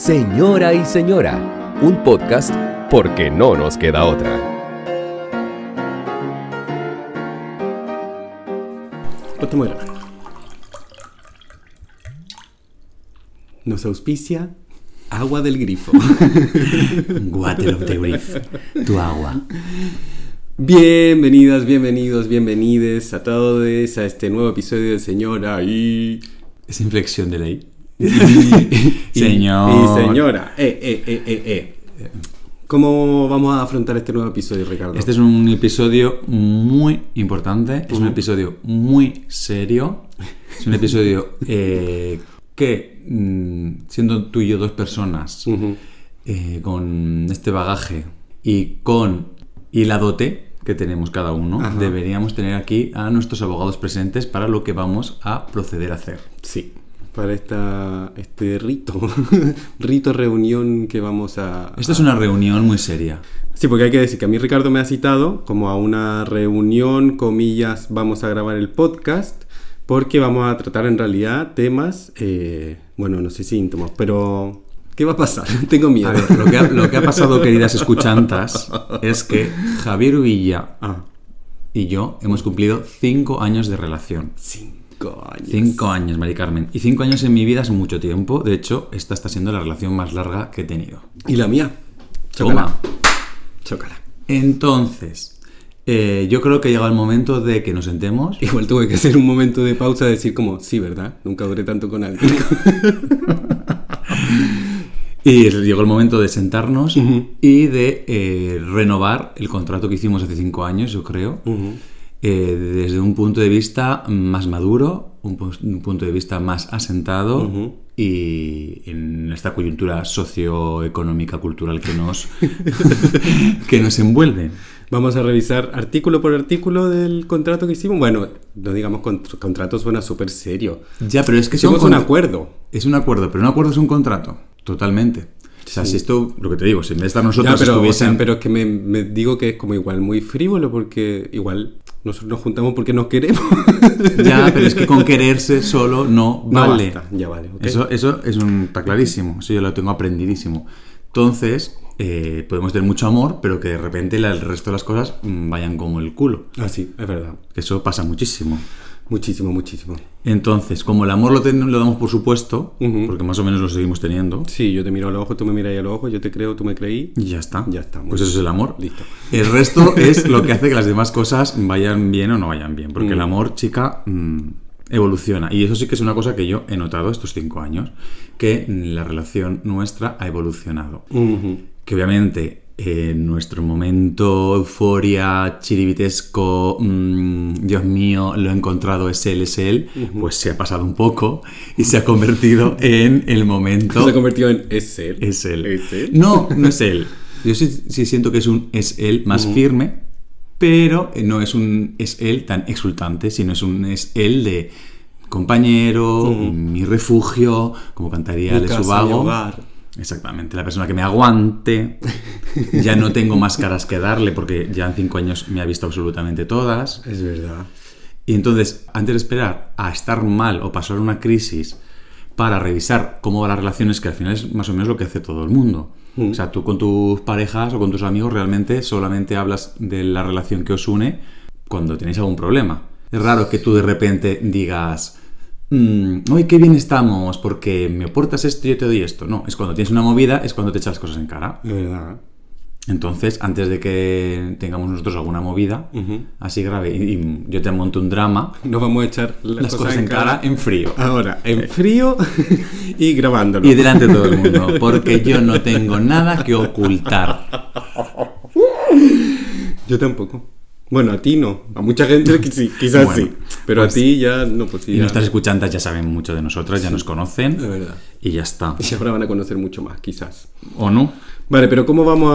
Señora y Señora, un podcast porque no nos queda otra. Estamos grabando. Nos auspicia agua del grifo. Water of the Reef, tu agua. Bienvenidas, bienvenidos, bienvenides a todos a este nuevo episodio de Señora y... Es inflexión de ley. y- Señor. Y señora. Eh, eh, eh, eh, eh. ¿Cómo vamos a afrontar este nuevo episodio, Ricardo? Este es un episodio muy importante, es un episodio muy serio, es un episodio eh, que, mm, siendo tú y yo dos personas Ujú. eh, con este bagaje y con y la dote que tenemos cada uno, Ajá. deberíamos tener aquí a nuestros abogados presentes para lo que vamos a proceder a hacer. Sí, para esta, este rito, rito reunión que vamos a... Esta es una reunión muy seria. Sí, porque hay que decir que a mí Ricardo me ha citado como a una reunión, comillas, vamos a grabar el podcast, porque vamos a tratar en realidad temas, eh, bueno, no sé si íntimos, pero ¿qué va a pasar? Tengo miedo. A ver, lo que ha, lo que ha pasado, queridas escuchantas, es que Javier Villa Ah, y yo hemos cumplido cinco años de relación. Cinco años. Cinco años, Mari Carmen. Y cinco años en mi vida es mucho tiempo. De hecho, esta está siendo la relación más larga que he tenido. ¿Y la mía? Toma. Chócala. Entonces, eh, yo creo que ha llegado el momento de que nos sentemos. Igual tuve que hacer un momento de pausa y decir como, sí, ¿verdad? Nunca duré tanto con alguien. Y llegó el momento de sentarnos y de eh, renovar el contrato que hicimos hace cinco años, yo creo. Ujú. Eh, desde un punto de vista más maduro, un, pu- un punto de vista más asentado y en esta coyuntura socioeconómica cultural que nos, que nos envuelve. Vamos a revisar artículo por artículo del contrato que hicimos. Bueno, no digamos contr- contrato suena súper serio. Ya, pero es que Hicimos un acuerdo. Es un acuerdo, pero un acuerdo es un contrato, totalmente. O sea, si esto, lo que te digo, si en vez de estar Ya, nosotros pero, o estuviesen... sea, pero es que me, me digo que es como igual muy frívolo porque igual nosotros nos juntamos porque nos queremos. Ya, pero es que con quererse solo no No vale. basta. Ya vale. Eso, eso es un, está clarísimo, eso yo lo tengo aprendidísimo. Entonces, eh, podemos tener mucho amor, pero que de repente la- el resto de las cosas mm, vayan como el culo. Ah, sí, es verdad. Eso pasa muchísimo. Muchísimo, muchísimo. Entonces, como el amor lo, ten- lo damos por supuesto, porque más o menos lo seguimos teniendo, Sí, yo te miro a los ojos, tú me miras a los ojos, yo te creo, tú me creí. y ya está. Ya está, Pues bien. eso es el amor. Listo. El resto es lo que hace que las demás cosas vayan bien o no vayan bien. Porque Mm. el amor, chica, mm, evoluciona. Y eso sí que es una cosa que yo he notado estos cinco años, que mm, la relación nuestra ha evolucionado. Que obviamente en nuestro momento euforia, chiribitesco, mm, Dios mío, lo he encontrado, es él, es él, pues se ha pasado un poco y se ha convertido en el momento... Se ha convertido en es él. Es él. Es él. No, no es él. Yo sí, sí siento que es un es él más firme, pero no es un es él tan exultante, sino es un es él de compañero, mi refugio, como cantaría Mi de su vago. Exactamente, la persona que me aguante. Ya no tengo más caras que darle porque ya en cinco años me ha visto absolutamente todas. Es verdad. Y entonces, antes de esperar a estar mal o pasar una crisis para revisar cómo van las relaciones, que al final es más o menos lo que hace todo el mundo. Mm. O sea, tú con tus parejas o con tus amigos realmente solamente hablas de la relación que os une cuando tenéis algún problema. Es raro que tú de repente digas, "Mm, ¡ay, qué bien estamos! Porque me aportas esto y yo te doy esto. No, es cuando tienes una movida, es cuando te echas las cosas en cara. Es verdad. Entonces, antes de que tengamos nosotros alguna movida así grave y, y yo te monto un drama, Nos vamos a echar las, las cosas en cara en frío. Ahora, en frío y grabándolo. Y delante de todo el mundo, porque yo no tengo nada que ocultar. Yo tampoco. Bueno, a ti no. A mucha gente sí, quizás Bueno, sí. Pero pues- a ti ya no, pues sí. Y ya- nuestras escuchantas ya saben mucho de nosotras, ya nos conocen verdad. y ya está. Y ahora van a conocer mucho más, quizás. ¿O no? Vale, pero ¿cómo vamos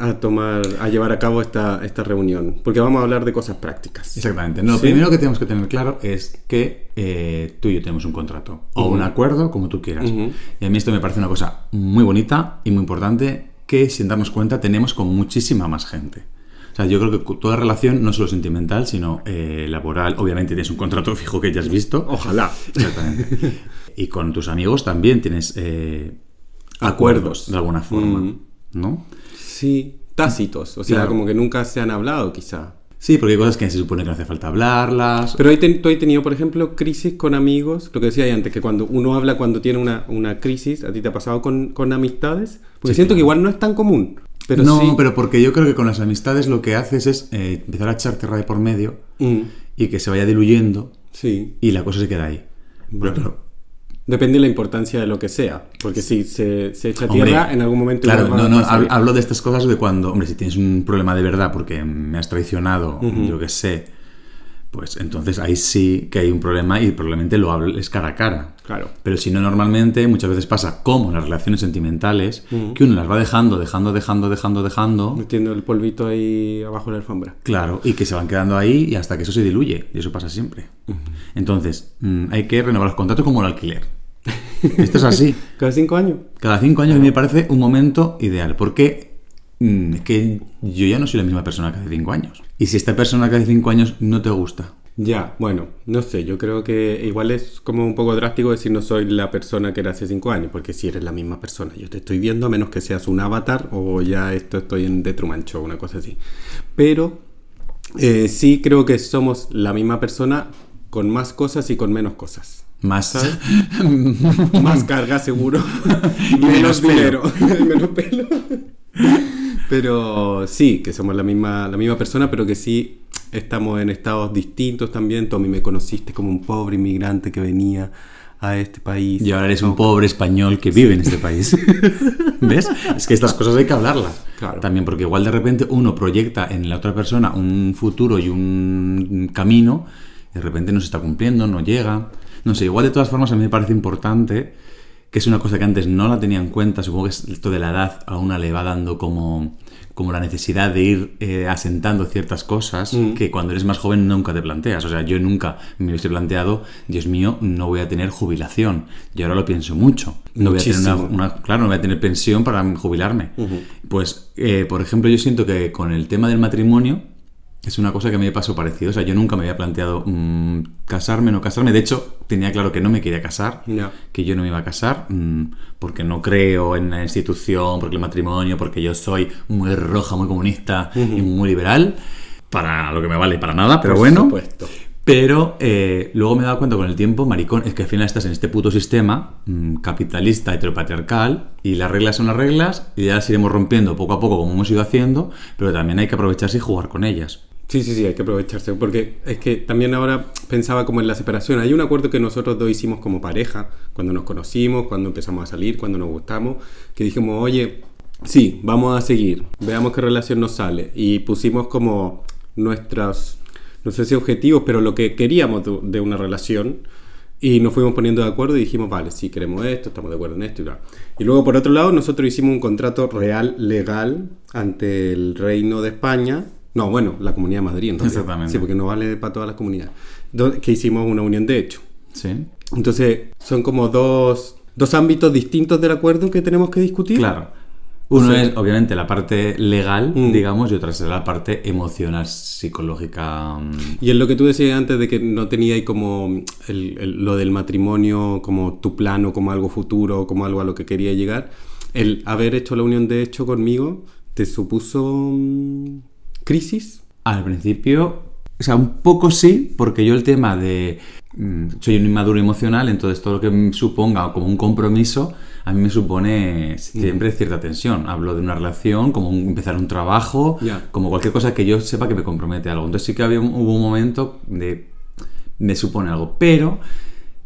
a, a tomar, a llevar a cabo esta, esta reunión? Porque vamos a hablar de cosas prácticas. Exactamente. No, Lo primero que tenemos que tener claro es que eh, tú y yo tenemos un contrato o un acuerdo, como tú quieras. Ujú. Y a mí esto me parece una cosa muy bonita y muy importante que, sin darnos cuenta, tenemos con muchísima más gente. O sea, yo creo que toda relación, no solo sentimental, sino eh, laboral, obviamente tienes un contrato fijo que ya has visto. Ojalá. Exactamente. y con tus amigos también tienes eh, Acuerdos. de alguna forma, Mm. ¿no? Sí, tácitos. O sea, Claro. como que nunca se han hablado, quizá. Sí, porque hay cosas que se supone que no hace falta hablarlas. Pero ahí ten- tú has tenido, por ejemplo, crisis con amigos. Lo que decía ahí antes, que cuando uno habla cuando tiene una, una crisis, ¿a ti te ha pasado con, con amistades? Porque Sí, siento claro. que igual no es tan común. Pero no, sí. pero porque yo creo que con las amistades lo que haces es eh, empezar a echar tierra de por medio Mm, y que se vaya diluyendo sí. y la cosa se queda ahí. Pero Depende de la importancia de lo que sea. Porque si se, se echa Hombre, tierra, en algún momento... Claro, no, no, hablo de estas cosas de cuando, hombre, si tienes un problema de verdad porque me has traicionado, yo qué sé, pues entonces ahí sí que hay un problema y probablemente lo hables cara a cara. Claro. Pero si no, normalmente muchas veces pasa como en las relaciones sentimentales, que uno las va dejando, dejando, dejando, dejando, dejando, Metiendo el polvito ahí abajo de la alfombra. claro, y que se van quedando ahí y hasta que eso se diluye, y eso pasa siempre. Entonces, mm, hay que renovar los contratos como el alquiler. Esto es así. Cada cinco años. Cada cinco años me parece un momento ideal, porque es que yo ya no soy la misma persona que hace cinco años. Y si esta persona que hace cinco años no te gusta, Ya, bueno, no sé, yo creo que igual es como un poco drástico decir no soy la persona que era hace cinco años, porque si eres la misma persona, yo te estoy viendo a menos que seas un avatar o ya esto estoy en The Truman Show, una cosa así. Pero eh, sí creo que somos la misma persona con más cosas y con menos cosas. más... Más carga seguro, Y menos menos dinero, menos pelo. Pero sí, que somos la misma, la misma persona, pero que sí estamos en estados distintos también. Tommy, me conociste como un pobre inmigrante que venía a este país. y ahora eres un pobre español que vive en este país. ¿Ves? Es que estas cosas hay que hablarlas. Claro. También porque igual de repente uno proyecta en la otra persona un futuro y un camino, y de repente no se está cumpliendo, no llega. No sé, igual de todas formas a mí me parece importante, que es una cosa que antes no la tenía en cuenta, supongo que es esto de la edad a una le va dando como, como la necesidad de ir eh, asentando ciertas cosas Mm. que cuando eres más joven nunca te planteas. O sea, yo nunca me hubiese planteado, Dios mío, no voy a tener jubilación. Y ahora lo pienso mucho. No voy a tener una- claro, no voy a tener pensión para jubilarme. Pues, eh, por ejemplo, yo siento que con el tema del matrimonio es una cosa que me pasó parecido. O sea, yo nunca me había planteado mm, casarme no casarme. De hecho, tenía claro que no me quería casar, que yo no me iba a casar, mm, porque no creo en la institución, porque el matrimonio, porque yo soy muy roja, muy comunista y muy liberal. Para lo que me vale, para nada, pero Por bueno. supuesto. Pero eh, luego me he dado cuenta con el tiempo, maricón, es que al final estás en este puto sistema mm, capitalista heteropatriarcal y las reglas son las reglas y ya las iremos rompiendo poco a poco como hemos ido haciendo, pero también hay que aprovecharse y jugar con ellas. Sí, sí, sí, hay que aprovecharse. Porque es que también ahora pensaba como en la separación. Hay un acuerdo que nosotros dos hicimos como pareja, cuando nos conocimos, cuando empezamos a salir, cuando nos gustamos, que dijimos, oye, sí, vamos a seguir, veamos qué relación nos sale. Y pusimos como nuestras, no sé si objetivos, pero lo que queríamos de, una relación. Y nos fuimos poniendo de acuerdo y dijimos, vale, sí, queremos esto, estamos de acuerdo en esto y bla. Y luego, por otro lado, nosotros hicimos un contrato real, legal, ante el Reino de España. No, bueno, la Comunidad de Madrid, en realidad. Exactamente. Sí, porque no vale para todas las comunidades. Que hicimos una unión de hecho. ¿Sí? Entonces, son como dos, dos ámbitos distintos del acuerdo que tenemos que discutir. Claro. Uno es, obviamente, la parte legal, Mm. digamos, y otra es la parte emocional, psicológica. mm, Y en lo que tú decías antes de que no tenía ahí como el- el- lo del matrimonio como tu plano, como algo futuro, como algo a lo que quería llegar, el haber hecho la unión de hecho conmigo, ¿te supuso mm, crisis? Al principio, o sea, un poco sí, porque yo el tema de... mm, soy un inmaduro emocional, entonces todo lo que me suponga como un compromiso, a mí me supone siempre cierta tensión. Hablo de una relación, como un- empezar un trabajo, como cualquier cosa que yo sepa que me compromete a algo. Entonces sí que había un- hubo un momento de... me supone algo, pero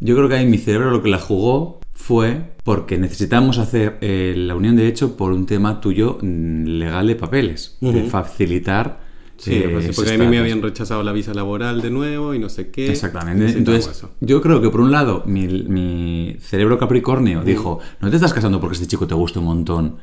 yo creo que ahí mi cerebro lo que la jugó fue porque necesitamos hacer eh, la unión de hecho por un tema tuyo mm, legal de papeles, de facilitar Sí, eh, pues porque a mí me habían rechazado la visa laboral de nuevo y no sé qué. Exactamente. Entonces, eso. yo creo que por un lado, mi, mi cerebro capricornio dijo, no te estás casando porque este chico te gusta un montón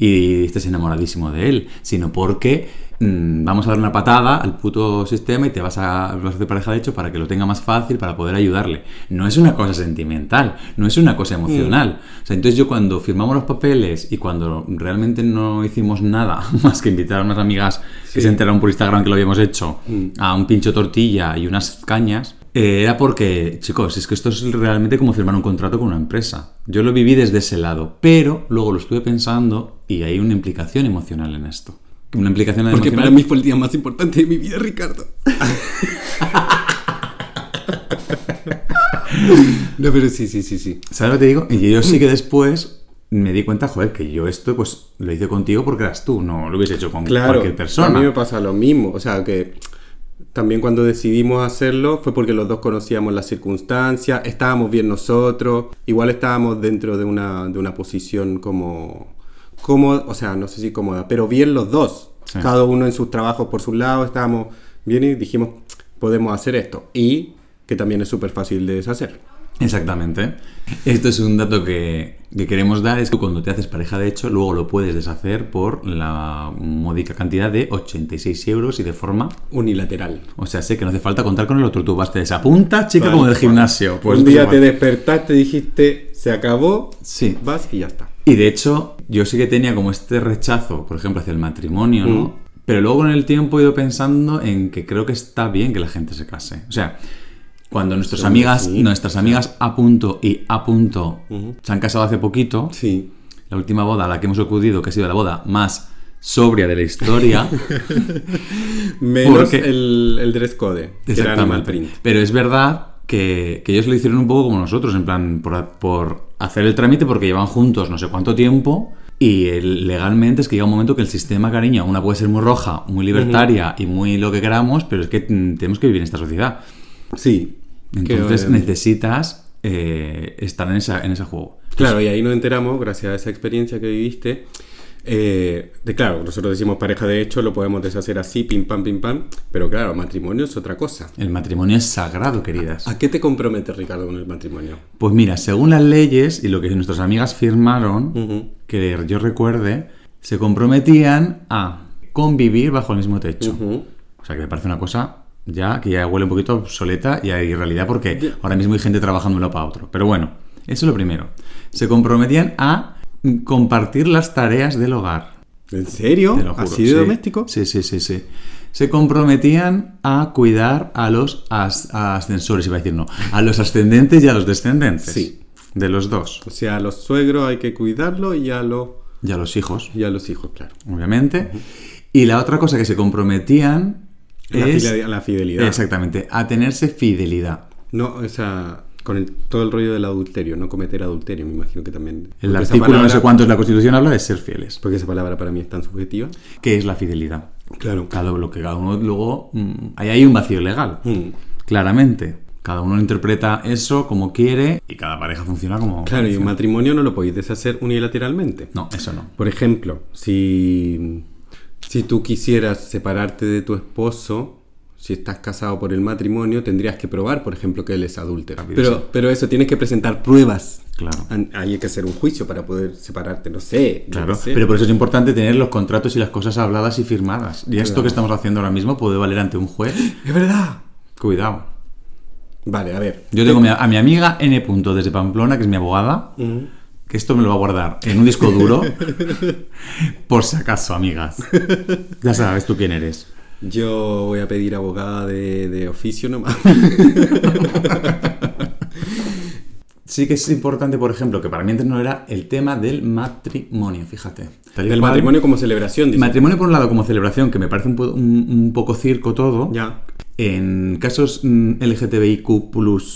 y estés enamoradísimo de él, sino porque mm, vamos a dar una patada al puto sistema y te vas a, vas a hacer pareja de hecho para que lo tenga más fácil, para poder ayudarle. No es una cosa sentimental, no es una cosa emocional. O sea, entonces yo cuando firmamos los papeles y cuando realmente no hicimos nada más que invitar a unas amigas que Sí. se enteraron por Instagram que lo habíamos hecho Mm. a un pincho tortilla y unas cañas, Eh, era porque, chicos, es que esto es realmente como firmar un contrato con una empresa. Yo lo viví desde ese lado, pero luego lo estuve pensando y hay una implicación emocional en esto. Una implicación Porque emocional. para mí fue el día más importante de mi vida, Ricardo. no, pero sí, sí, sí, sí. ¿Sabes lo que te digo? Y yo sí que después me di cuenta, joder, que yo esto pues lo hice contigo porque eras tú, no lo hubiese hecho con Claro, cualquier persona. a mí me pasa lo mismo. O sea, que también cuando decidimos hacerlo fue porque los dos conocíamos las circunstancias, estábamos bien nosotros, igual estábamos dentro de una, de una posición como, como, o sea, no sé si cómoda, pero bien los dos. Sí. Cada uno en sus trabajos por su lado, estábamos bien y dijimos, podemos hacer esto. Y que también es súper fácil de deshacer. Exactamente. Esto es un dato que, que queremos dar, es que cuando te haces pareja de hecho, luego lo puedes deshacer por la módica cantidad de 86 euros y de forma... Unilateral. O sea, sé que no hace falta contar con el otro, tú vas, te desapuntas, chica, Vale. como del gimnasio. Pues un día te despertaste, dijiste, se acabó, Sí. vas y ya está. Y de hecho, yo sí que tenía como este rechazo, por ejemplo, hacia el matrimonio, ¿no? Mm. Pero luego con el tiempo he ido pensando en que creo que está bien que la gente se case. O sea, cuando nuestras amigas, sí. nuestras amigas A punto y A punto se han casado hace poquito, Sí. la última boda a la que hemos acudido, que ha sido la boda más sobria de la historia. Menos Porque- el, el dress code, que era animal print. Pero es verdad que, que ellos lo hicieron un poco como nosotros, en plan, por, por hacer el trámite porque llevan juntos no sé cuánto tiempo y legalmente es que llega un momento que el sistema, cariño, una puede ser muy roja, muy libertaria y muy lo que queramos, pero es que mm, tenemos que vivir en esta sociedad. Sí. Entonces Que, necesitas eh, estar en, esa, en ese juego. Claro, y ahí nos enteramos, gracias a esa experiencia que viviste, eh, de claro, nosotros decimos pareja de hecho, lo podemos deshacer así, pim pam, pim pam, pero claro, matrimonio es otra cosa. El matrimonio es sagrado, queridas. ¿A qué te comprometes, Ricardo, con el matrimonio? Pues mira, según las leyes y lo que nuestras amigas firmaron, que yo recuerde, se comprometían a convivir bajo el mismo techo. O sea, que me parece una cosa ya que ya huele un poquito obsoleta y hay realidad porque ahora mismo hay gente trabajando uno para otro. Pero bueno, eso es lo primero. Se comprometían a compartir las tareas del hogar. ¿En serio? Te lo juro. ¿Así de Sí. doméstico? Sí, sí, sí, sí. Se comprometían a cuidar a los as- ascensores, iba a decir no, a los ascendentes y a los descendentes. Sí. De los dos. O sea, a los suegros hay que cuidarlo y a, los Y a los hijos, y a los hijos, claro. obviamente. Y la otra cosa que se comprometían La, es... la fidelidad. Exactamente, a tenerse fidelidad. No, o sea, con el- todo el rollo del adulterio, no cometer adulterio, me imagino que también. El artículo no sé cuánto de la Constitución habla de ser fieles. Porque esa palabra para mí es tan subjetiva. ¿Qué es la fidelidad? Claro. Cada, lo que cada uno luego... mm, ahí hay un vacío legal. Mm. Claramente. Cada uno interpreta eso como quiere y cada pareja funciona como... Claro, y un matrimonio no lo podéis deshacer unilateralmente. No, eso no. Por ejemplo, si, si tú quisieras separarte de tu esposo, si estás casado por el matrimonio, tendrías que probar, por ejemplo, que él es adúltero. Pero, pero eso, tienes que presentar pruebas. Claro. Hay que hacer un juicio para poder separarte, no sé. Claro, sé. pero por eso es importante tener los contratos y las cosas habladas y firmadas. Y esto que estamos haciendo ahora mismo puede valer ante un juez. Es verdad. Cuidado. Vale, a ver. Yo tengo a mi amiga N. Punto desde Pamplona, que es mi abogada. Que esto me lo va a guardar en un disco duro. por si acaso, amigas. Ya sabes tú quién eres. Yo voy a pedir abogada de, de oficio nomás. Sí que es importante, por ejemplo, que para mí antes no era el tema del matrimonio, fíjate. Del matrimonio como celebración, dice. Matrimonio por un lado como celebración, que me parece un, po- un- un poco circo todo. Ya. En casos mm, LGTBIQ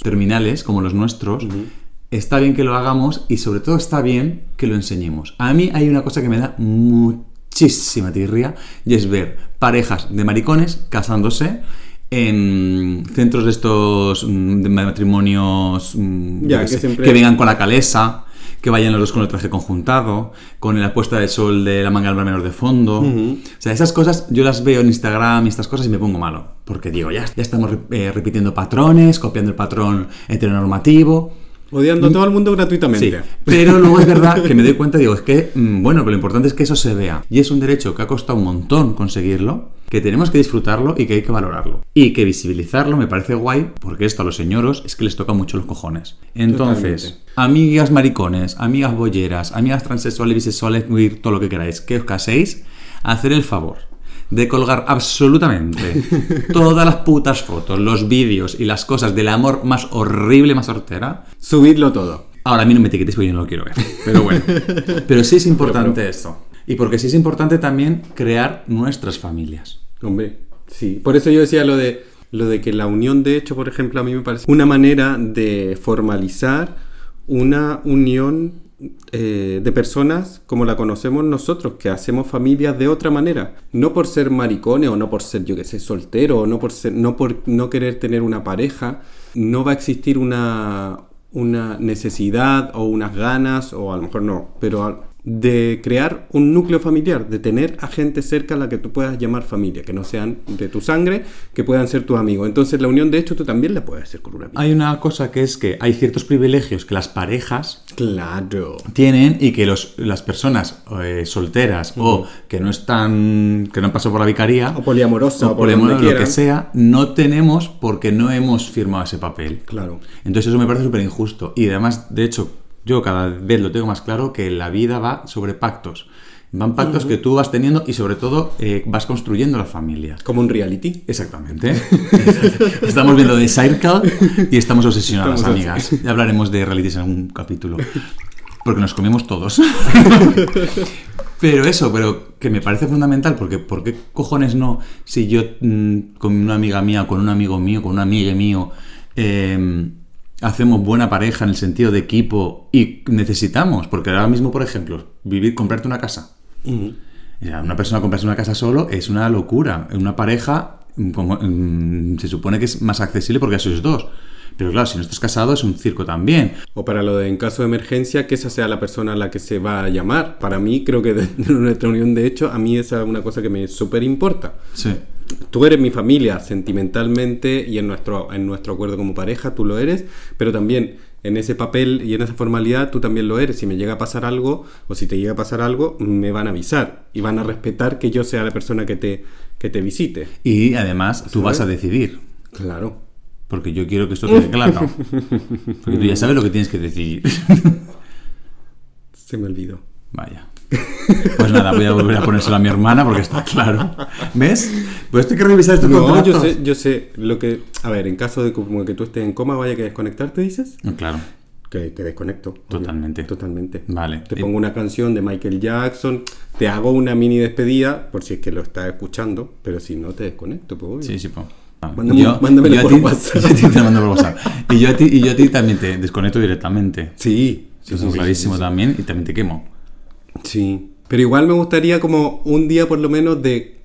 terminales, como los nuestros, está bien que lo hagamos y sobre todo está bien que lo enseñemos. A mí hay una cosa que me da muchísima tirria y es ver parejas de maricones casándose en centros de estos mm, de matrimonios mm, Ya, que sé, siempre- que vengan con la calesa, que vayan los dos con el traje conjuntado, con la puesta de sol de la manga al menor de fondo. O sea, esas cosas yo las veo en Instagram y estas cosas y me pongo malo. Porque digo, ya, ya estamos eh, repitiendo patrones, copiando el patrón heteronormativo. Odiando a todo el mundo gratuitamente. Sí, pero luego es verdad que me doy cuenta, digo, es que, mm, bueno, pero lo importante es que eso se vea. Y es un derecho que ha costado un montón conseguirlo, que tenemos que disfrutarlo y que hay que valorarlo. Y que visibilizarlo me parece guay, porque esto a los señoros es que les toca mucho los cojones. Entonces, Totalmente. amigas maricones, amigas bolleras, amigas transexuales, bisexuales, todo lo que queráis, que os caséis, hacer el favor de colgar absolutamente todas las putas fotos, los vídeos y las cosas del amor más horrible, más hortera. Subidlo todo. Ahora a mí no me etiquetes porque yo no lo quiero ver. Pero bueno. Pero sí es importante esto. Y porque sí es importante también crear nuestras familias. Hombre, sí. Por eso yo decía lo de lo de que la unión de hecho, por ejemplo, a mí me parece una manera de formalizar una unión eh, de personas como la conocemos nosotros, que hacemos familias de otra manera. No por ser maricones o no por ser, yo que sé, soltero o no por, ser, no por no querer tener una pareja, no va a existir una, una necesidad o unas ganas, o a lo mejor no, pero de crear un núcleo familiar, de tener a gente cerca a la que tú puedas llamar familia, que no sean de tu sangre, que puedan ser tu amigo. Entonces la unión de hecho tú también la puedes hacer con un amigo. Hay una cosa que es que hay ciertos privilegios que las parejas Claro. tienen y que los, las personas eh, solteras o que no están, que no han pasado por la vicaría O poliamorosa, o, por poliamorosa, lo que sea, no tenemos porque no hemos firmado ese papel. Claro. Entonces eso me parece súper injusto. Y además, de hecho, yo cada vez lo tengo más claro que la vida va sobre pactos. Van pactos que tú vas teniendo y sobre todo eh, vas construyendo la familia. Como un reality. Exactamente. estamos viendo The Circle y estamos obsesionadas, Estamos amigas. Ya hablaremos de realities en algún capítulo. Porque nos comemos todos. pero eso, pero que me parece fundamental, porque ¿por qué cojones no? Si yo mm, con una amiga mía, con un amigo mío, con un amigo mío, eh, hacemos buena pareja en el sentido de equipo y necesitamos, porque ahora mismo, por ejemplo, vivir, comprarte una casa. Una persona comprarse una casa solo es una locura. Una pareja mm, como, mm, se supone que es más accesible porque sois dos. Pero claro, si no estás casado es un circo también. O para lo de en caso de emergencia, que esa sea la persona a la que se va a llamar. Para mí, creo que de de nuestra unión, de hecho, a mí esa es una cosa que me súper importa. Sí. Tú eres mi familia sentimentalmente y en nuestro, en nuestro acuerdo como pareja tú lo eres, pero también en ese papel y en esa formalidad tú también lo eres. Si me llega a pasar algo o si te llega a pasar algo, me van a avisar y van a respetar que yo sea la persona que te, que te visite. Y además tú vas a decidir. Claro. Porque yo quiero que esto quede claro. Porque tú ya sabes lo que tienes que decidir. Se me olvidó. Vaya. Pues nada, voy a volver a ponérselo a mi hermana porque está claro. ¿Ves? Pues esto hay que revisar estos No, contratos. yo sé, yo sé lo que... A ver, en caso de como que tú estés en coma, vaya que desconectarte, dices. No, Claro. Que, que desconecto. obvio. Totalmente. Totalmente. Vale. Te pongo una canción de Michael Jackson, te hago una mini despedida, por si es que lo estás escuchando, pero si no, te desconecto, pues obvio. Sí, sí, pues. Mándame- mándamelo yo a por ti- WhatsApp. yo a ti te lo mando por WhatsApp. Y yo a ti, y yo a ti también te desconecto directamente. Sí, sí, Eso sí, sí, clarísimo sí. también y también te quemo. Sí. Pero igual me gustaría como un día por lo menos de,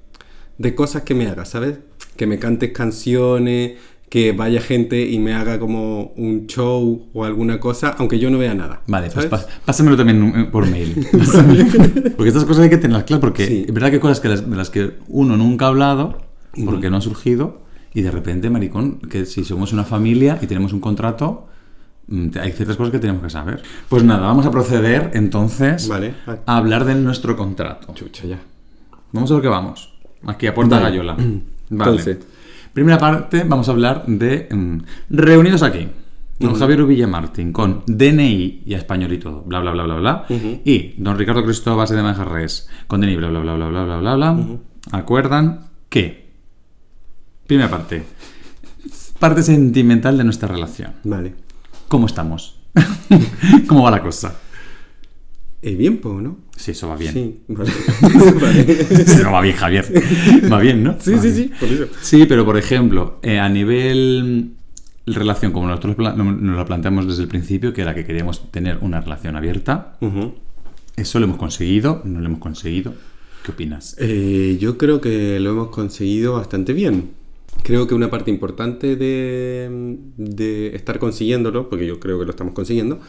de cosas que me hagas, ¿sabes? Que me cantes canciones, que vaya gente y me haga como un show o alguna cosa, aunque yo no vea nada. Vale, pues ¿sabes? pas- pásamelo también eh, por mail. Porque estas cosas hay que tenerlas claras, porque Sí. es verdad que hay cosas que las- de las que uno nunca ha hablado, porque no han surgido, y de repente, maricón, que si somos una familia y tenemos un contrato, hay ciertas cosas que tenemos que saber. Pues nada, vamos a proceder entonces Vale. a hablar de nuestro contrato. Chucha, ya. Vamos a lo que vamos. Aquí a puerta Vale. gallola. Vale. Entonces. Primera parte, vamos a hablar de mm, reunidos aquí. Don Javier Uvilla Martín con DNI y a español y todo, bla bla bla bla bla. Y don Ricardo Cristóbal de Manjarres con DNI, bla bla bla bla bla bla bla bla. Acuerdan que. Primera parte. Parte sentimental de nuestra relación. Vale. ¿Cómo estamos? ¿Cómo va la cosa? Eh, bien, pues, ¿no? Sí, eso va bien. Sí, vale. Sí, no va bien, Javier. Va bien, ¿no? Sí, Va sí, bien. sí, por eso. Sí, pero por ejemplo, eh, a nivel relación, como nosotros nos la planteamos desde el principio, que era que queríamos tener una relación abierta, eso lo hemos conseguido, no lo hemos conseguido. ¿Qué opinas? Eh, yo creo que lo hemos conseguido bastante bien. Creo que una parte importante de, de estar consiguiéndolo, porque yo creo que lo estamos consiguiendo,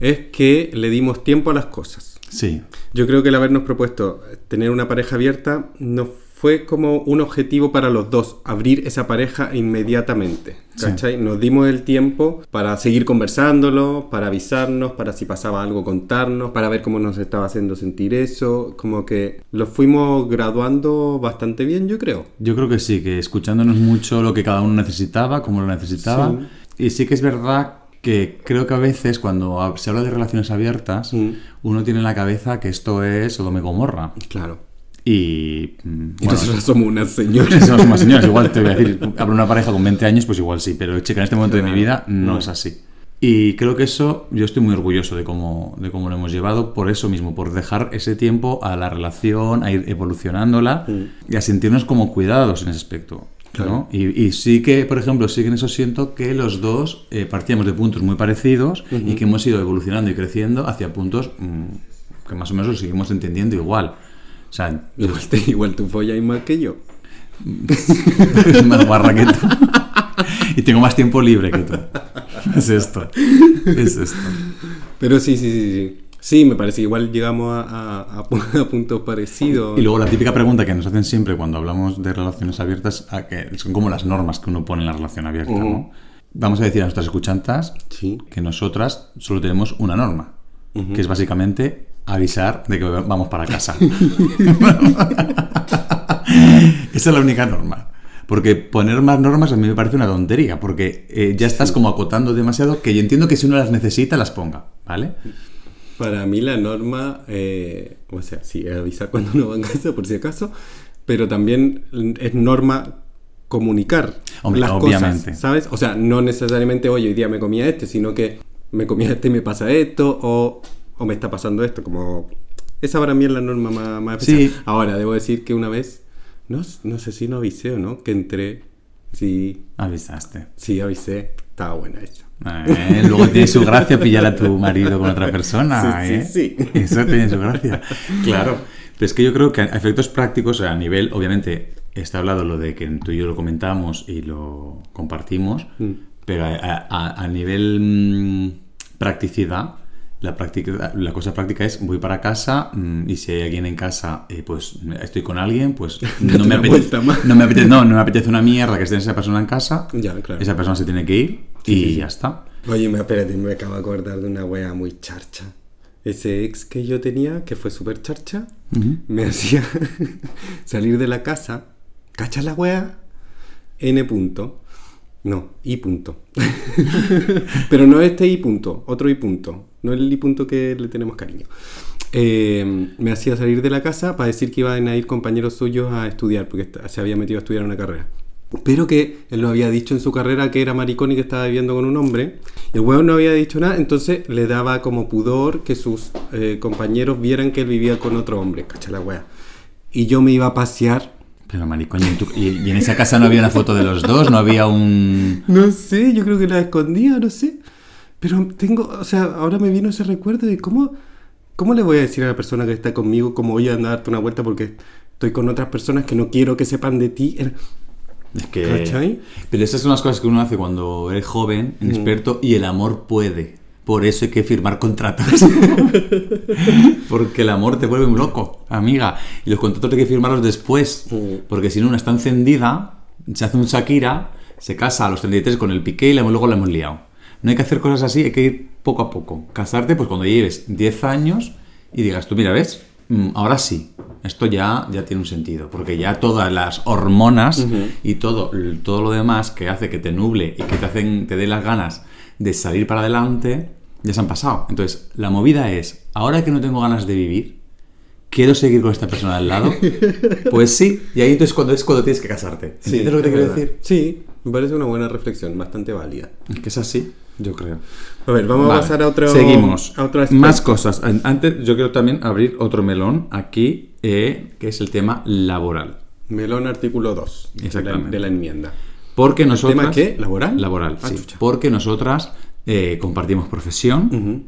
es que le dimos tiempo a las cosas. Sí, Yo creo que el habernos propuesto tener una pareja abierta no fue como un objetivo para los dos, abrir esa pareja inmediatamente. ¿Cachai? Nos dimos el tiempo para seguir conversándolo, para avisarnos, para si pasaba algo contarnos, para ver cómo nos estaba haciendo sentir eso. Como que lo fuimos graduando bastante bien, yo creo. yo creo que sí, que escuchándonos mucho lo que cada uno necesitaba, cómo lo necesitaba. Y sí que es verdad que creo que a veces cuando se habla de relaciones abiertas, Mm. uno tiene en la cabeza que esto es Sodoma y Gomorra. Claro. Y. Y nosotros somos unas señoras. somos más señores. Igual te voy a decir, de una pareja con 20 años, pues igual sí, pero chica, en este momento de mi vida no es así. Y creo que eso, yo estoy muy orgulloso de cómo, de cómo lo hemos llevado, por eso mismo, por dejar ese tiempo a la relación, a ir evolucionándola y a sentirnos como cuidados en ese aspecto. ¿no? Y, y sí que, por ejemplo, sí que en eso siento que los dos eh, partíamos de puntos muy parecidos y que hemos ido evolucionando y creciendo hacia puntos mm, que más o menos los seguimos entendiendo igual. O sea, Igual, te, igual tú follas más que yo. es más guarra que tú. y tengo más tiempo libre que tú. Es esto. Es esto. Pero sí, sí, sí, sí. Sí, me parece igual llegamos a, a- a pu- a puntos parecidos. Y luego la típica pregunta que nos hacen siempre cuando hablamos de relaciones abiertas, a que son como las normas que uno pone en la relación abierta, ¿no? Vamos a decir a nuestras escuchantas Sí. que nosotras solo tenemos una norma, que es básicamente avisar de que vamos para casa. Esa es la única norma. Porque poner más normas a mí me parece una tontería, porque eh, ya estás como acotando demasiado que yo entiendo que si uno las necesita las ponga, ¿vale? Para mí la norma, eh, o sea, sí, avisar cuando uno va a casa, por si acaso, pero también es norma comunicar Hombre, las obviamente. cosas, ¿sabes? O sea, no necesariamente, oye, hoy día me comía este, sino que me comía este y me pasa esto, o, o me está pasando esto, como... Esa para mí es la norma más, más especial. Sí. Ahora, debo decir que una vez, no, no sé si no avisé o no, que entré, sí, Avisaste. sí avisé, estaba buena esa. Eh, luego tiene su gracia pillar a tu marido con otra persona. Sí, ¿eh? sí, sí. Eso tiene su gracia. Claro. Pero es que yo creo que a efectos prácticos, a nivel, obviamente, está hablado lo de que tú y yo lo comentamos y lo compartimos, Mm. pero a, a- a nivel mm, practicidad, la, práctica, la cosa práctica es voy para casa mm, y si hay alguien en casa, eh, pues estoy con alguien, pues no me, apetece, vuelta más. no, me apetece, no, no me apetece una mierda que esté esa persona en casa. Ya, claro. Esa persona se tiene que ir y ya está. Oye, me, espérate, me acabo de acordar de una wea muy charcha. Ese ex que yo tenía, que fue súper charcha, me hacía salir de la casa, ¿cachas la wea? N punto. No, I punto. Pero no este I punto, otro I punto. No el I punto que le tenemos cariño. Eh, me hacía salir de la casa para decir que iban a ir compañeros suyos a estudiar, porque se había metido a estudiar una carrera. Pero que él lo había dicho en su carrera que era maricón y que estaba viviendo con un hombre. El hueón no había dicho nada, entonces le daba como pudor que sus eh, compañeros vieran que él vivía con otro hombre. Cacha la wea. Y yo me iba a pasear. Pero maricón, ¿y en, tu- y- y en esa casa no había una foto de los dos? ¿No había un...? No sé, yo creo que la escondía, no sé. Pero tengo, o sea, ahora me vino ese recuerdo de cómo, cómo le voy a decir a la persona que está conmigo cómo voy a andar a darte una vuelta porque estoy con otras personas que no quiero que sepan de ti. Es que... ¿Cachai? Pero esas son las cosas que uno hace cuando eres joven, inexperto, y el amor puede. Por eso hay que firmar contratos. porque el amor te vuelve un loco, amiga. Y los contratos hay que firmarlos después. Mm. Porque si no, una está encendida, se hace un Shakira, se casa a los 33 con el piqué y luego la hemos liado. No hay que hacer cosas así, hay que ir poco a poco. Casarte, pues cuando lleves 10 años y digas, tú mira, ¿ves? Mm, Ahora sí, esto ya, ya tiene un sentido, porque ya todas las hormonas y todo, todo lo demás que hace que te nuble y que te hacen, te dé las ganas de salir para adelante, ya se han pasado. Entonces, la movida es, ahora que no tengo ganas de vivir, ¿quiero seguir con esta persona al lado? Pues sí, y ahí entonces cuando es cuando tienes que casarte. ¿Entiendes lo que te quiero verdad. decir? Sí, me parece una buena reflexión, bastante válida. Es que es así, yo creo. A ver, vamos Vale, a pasar a otro. Seguimos. A otro. Más cosas. An- Antes, yo quiero también abrir otro melón aquí, eh, que es el tema laboral. Melón artículo 2 de la, Exactamente. de la enmienda. Porque nosotras. ¿Tema qué? ¿Laboral? Laboral, Ah, sí. chucha. Porque nosotras eh, compartimos profesión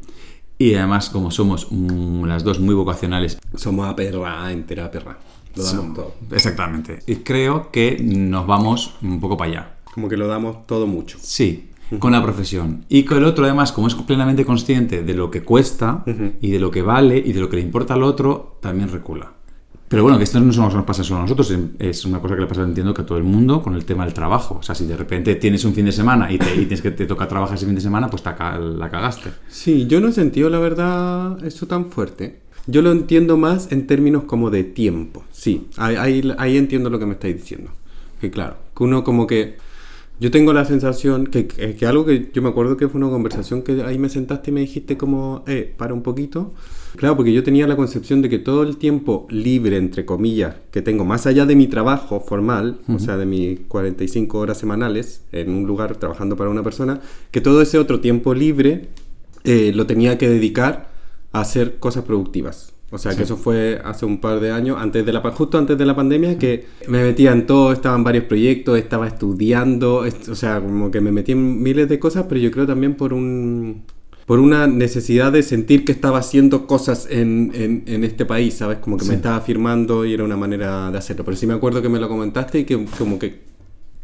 y además, como somos mm, las dos muy vocacionales, Somos a perra, entera perra. Lo damos som- todo. Exactamente. Y creo que nos vamos un poco para allá. Como que lo damos todo mucho. Sí, con la profesión. Y con el otro, además, como es plenamente consciente de lo que cuesta y de lo que vale y de lo que le importa al otro, también recula. Pero bueno, que esto no nos pasa solo a nosotros, es una cosa que le pasa, entiendo, que a todo el mundo con el tema del trabajo. O sea, si de repente tienes un fin de semana y, te, y tienes que te toca trabajar ese fin de semana, pues te la cagaste. Sí, yo no he sentido la verdad eso tan fuerte. Yo lo entiendo más en términos como de tiempo. Sí, ahí, ahí, ahí entiendo lo que me estáis diciendo. Que claro, que uno como que Yo tengo la sensación que, que, que algo que yo me acuerdo que fue una conversación que ahí me sentaste y me dijiste como, eh, para un poquito. Claro, porque yo tenía la concepción de que todo el tiempo libre, entre comillas, que tengo, más allá de mi trabajo formal, o sea, de mis 45 horas semanales en un lugar trabajando para una persona, que todo ese otro tiempo libre eh, lo tenía que dedicar a hacer cosas productivas. O sea, que eso fue hace un par de años, antes de la, justo antes de la pandemia, que me metía en todo, estaba en varios proyectos, estaba estudiando, est- o sea, como que me metí en miles de cosas, pero yo creo también por un por una necesidad de sentir que estaba haciendo cosas en, en- en este país, ¿sabes? Como que Sí. me estaba afirmando y era una manera de hacerlo. Pero sí me acuerdo que me lo comentaste y que como que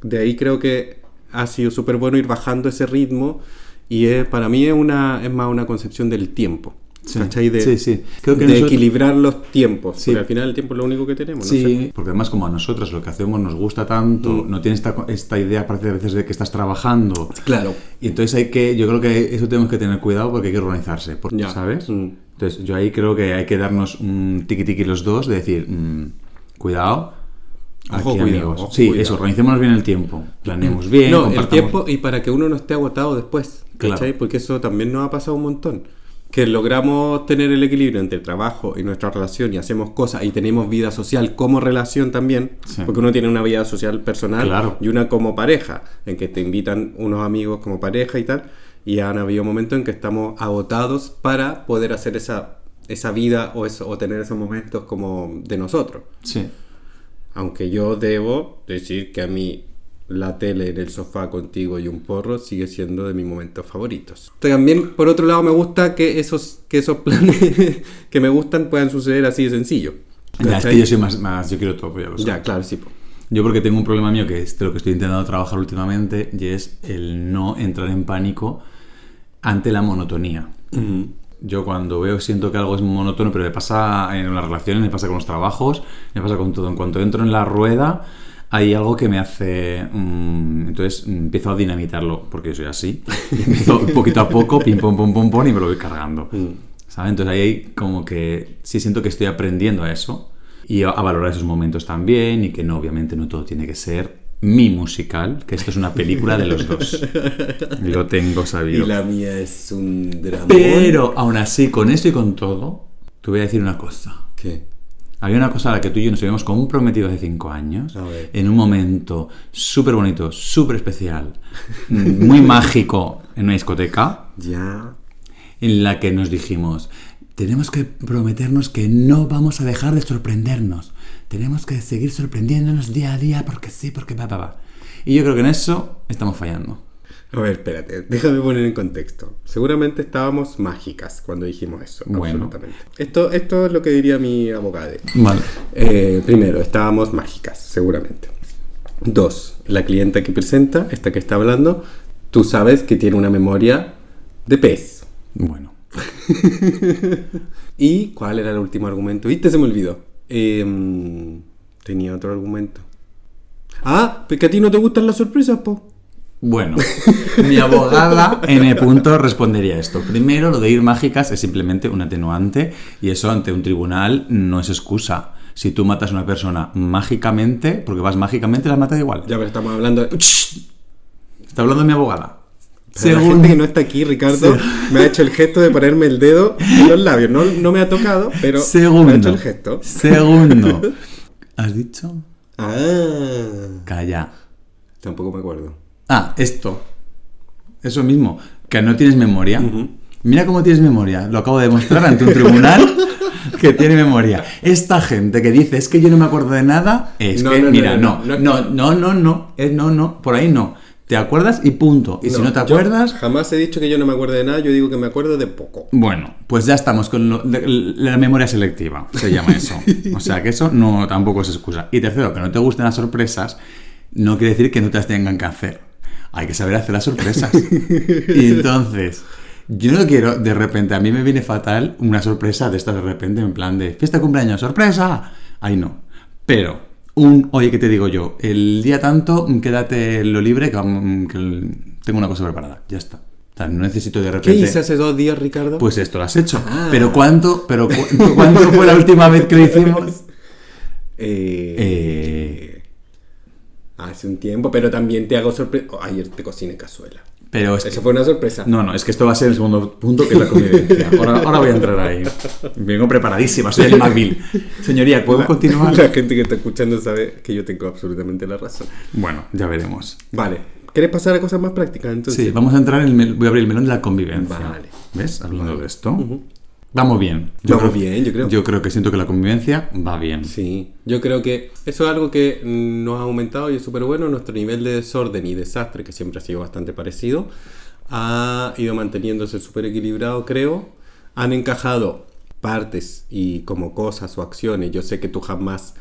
de ahí creo que ha sido súper bueno ir bajando ese ritmo y es, para mí es, una, es más una concepción del tiempo. Sí. ¿cachai? De, Sí, sí. Creo que de nosotros- equilibrar los tiempos. Sí. Porque al final el tiempo es lo único que tenemos. no Sí, sé. porque además como a nosotros lo que hacemos nos gusta tanto, Mm. no tienes esta, esta idea parece a veces de que estás trabajando. Claro. Y entonces hay que, yo creo que eso tenemos que tener cuidado porque hay que organizarse, por- Ya. ¿sabes? Mm. Entonces yo ahí creo que hay que darnos un tiki tiki los dos de decir, mm, cuidado. Ojo, aquí, cuidado, amigos. ojo, sí, cuidado. eso, organicémonos bien el tiempo, planeemos bien. no, el tiempo y para que uno no esté agotado después. Claro. ¿cachai? Porque eso también nos ha pasado un montón. Que logramos tener el equilibrio entre el trabajo y nuestra relación y hacemos cosas y tenemos vida social como relación también. Sí. Porque uno tiene una vida social personal Claro. y una como pareja, en que te invitan unos amigos como pareja y tal. Y han habido momentos en que estamos agotados para poder hacer esa, esa vida o, eso, o tener esos momentos como de nosotros. Sí. Aunque yo debo decir que a mí la tele en el sofá contigo y un porro sigue siendo de mis momentos favoritos. También, por otro lado, me gusta que esos, que esos planes que me gustan puedan suceder así de sencillo. Ya, es que yo soy más, más yo quiero todo, pues ya lo Ya, claro, sí. po. Yo porque tengo un problema mío que es de lo que estoy intentando trabajar últimamente y es el no entrar en pánico ante la monotonía. Yo cuando veo, siento que algo es monótono, pero me pasa en las relaciones, me pasa con los trabajos, me pasa con todo. En cuanto entro en la rueda, hay algo que me hace... mm, entonces mm, empiezo a dinamitarlo, porque soy así. Y empiezo poquito a poco, pim, pom, pom, pom, pom, y me lo voy cargando. ¿Sabes? Entonces ahí como que sí siento que estoy aprendiendo a eso y a, a valorar esos momentos también y que no, obviamente no todo tiene que ser mi musical, que esto es una película de los dos. Lo tengo Y sabido. la mía es un drama. Pero aún así, con esto y con todo, te voy a decir una cosa. ¿Qué? Había una cosa a la que tú y yo nos habíamos comprometido hace cinco años, en un momento súper bonito, súper especial, muy mágico en una discoteca, Ya. en la que nos dijimos, tenemos que prometernos que no vamos a dejar de sorprendernos, tenemos que seguir sorprendiéndonos día a día porque sí, porque va, va, va. Y yo creo que en eso estamos fallando. A ver, espérate, déjame poner en contexto. Seguramente estábamos mágicas cuando dijimos eso. Bueno. Absolutamente. Esto, esto es lo que diría mi abogado. Vale. Eh, primero, estábamos mágicas, seguramente. Dos, la clienta que presenta, esta que está hablando, tú sabes que tiene una memoria de pez. Bueno. ¿Y cuál era el último argumento? ¿Viste? Se me olvidó. Em, tenía otro argumento. Ah, pues que a ti no te gustan las sorpresas, po. Bueno, mi abogada N. punto respondería esto. Primero, lo de ir mágicas es simplemente un atenuante y eso ante un tribunal no es excusa. Si tú matas a una persona mágicamente, porque vas mágicamente, la matas igual. Ya, pero estamos hablando de... Está hablando mi abogada. La Según- gente que no está aquí, Ricardo, me ha hecho el gesto de ponerme el dedo en los labios. No, no me ha tocado, pero Segundo. me ha hecho el gesto. Segundo. ¿Has dicho? Ah, Calla. tampoco me acuerdo. Ah, esto. Eso mismo. Que no tienes memoria. Mira cómo tienes memoria. Lo acabo de demostrar ante un tribunal que tiene memoria. Esta gente que dice es que yo no me acuerdo de nada, es No, que, no, mira, no, no, no, no, no, no, no, es no, no, por ahí no. Te acuerdas y punto. Y si no te acuerdas, Jamás he dicho que yo no me acuerdo de nada, yo digo que me acuerdo de poco. bueno, pues ya estamos con lo- de- la memoria selectiva, se llama eso. O sea que eso no tampoco es excusa. Y tercero, que no te gusten las sorpresas, no quiere decir que no te las tengan que hacer. Hay que saber hacer las sorpresas. Y entonces, yo no quiero, de repente, a mí me viene fatal una sorpresa de estas de repente, en plan de fiesta cumpleaños, sorpresa. Ahí no. Pero, un, oye, ¿qué te digo yo? El día tanto, quédate lo libre, que, tengo una cosa preparada. Ya está. O sea, no necesito de ¿Qué repente. hice hace dos días, Ricardo? Pues esto lo has hecho. Ah. Pero ¿cuánto, pero cu- ¿cuánto fue la última vez que lo hicimos? Eh, Eh, Hace un tiempo, pero también te hago sorpresa. ayer te cociné cazuela. Pero es Eso que- fue una sorpresa. No, no, es que esto va a ser el segundo punto, que es la convivencia. Ahora, ahora voy a entrar ahí. Vengo preparadísima, soy el McBill. Señoría, ¿puedo continuar? La gente que está escuchando sabe que yo tengo absolutamente la razón. Bueno, ya veremos. Vale. ¿Quieres pasar a cosas más prácticas entonces? Sí, vamos a entrar en el... Voy a abrir el melón de la convivencia. Vale. ¿Ves? Hablando de esto. Vamos bien. Vamos bien, yo creo. Yo creo que siento que la convivencia va bien. Sí, yo creo que eso es algo que nos ha aumentado y es súper bueno. Nuestro nivel de desorden y desastre, que siempre ha sido bastante parecido, ha ido manteniéndose súper equilibrado, creo. Han encajado partes y como cosas o acciones. Yo sé que tú jamás,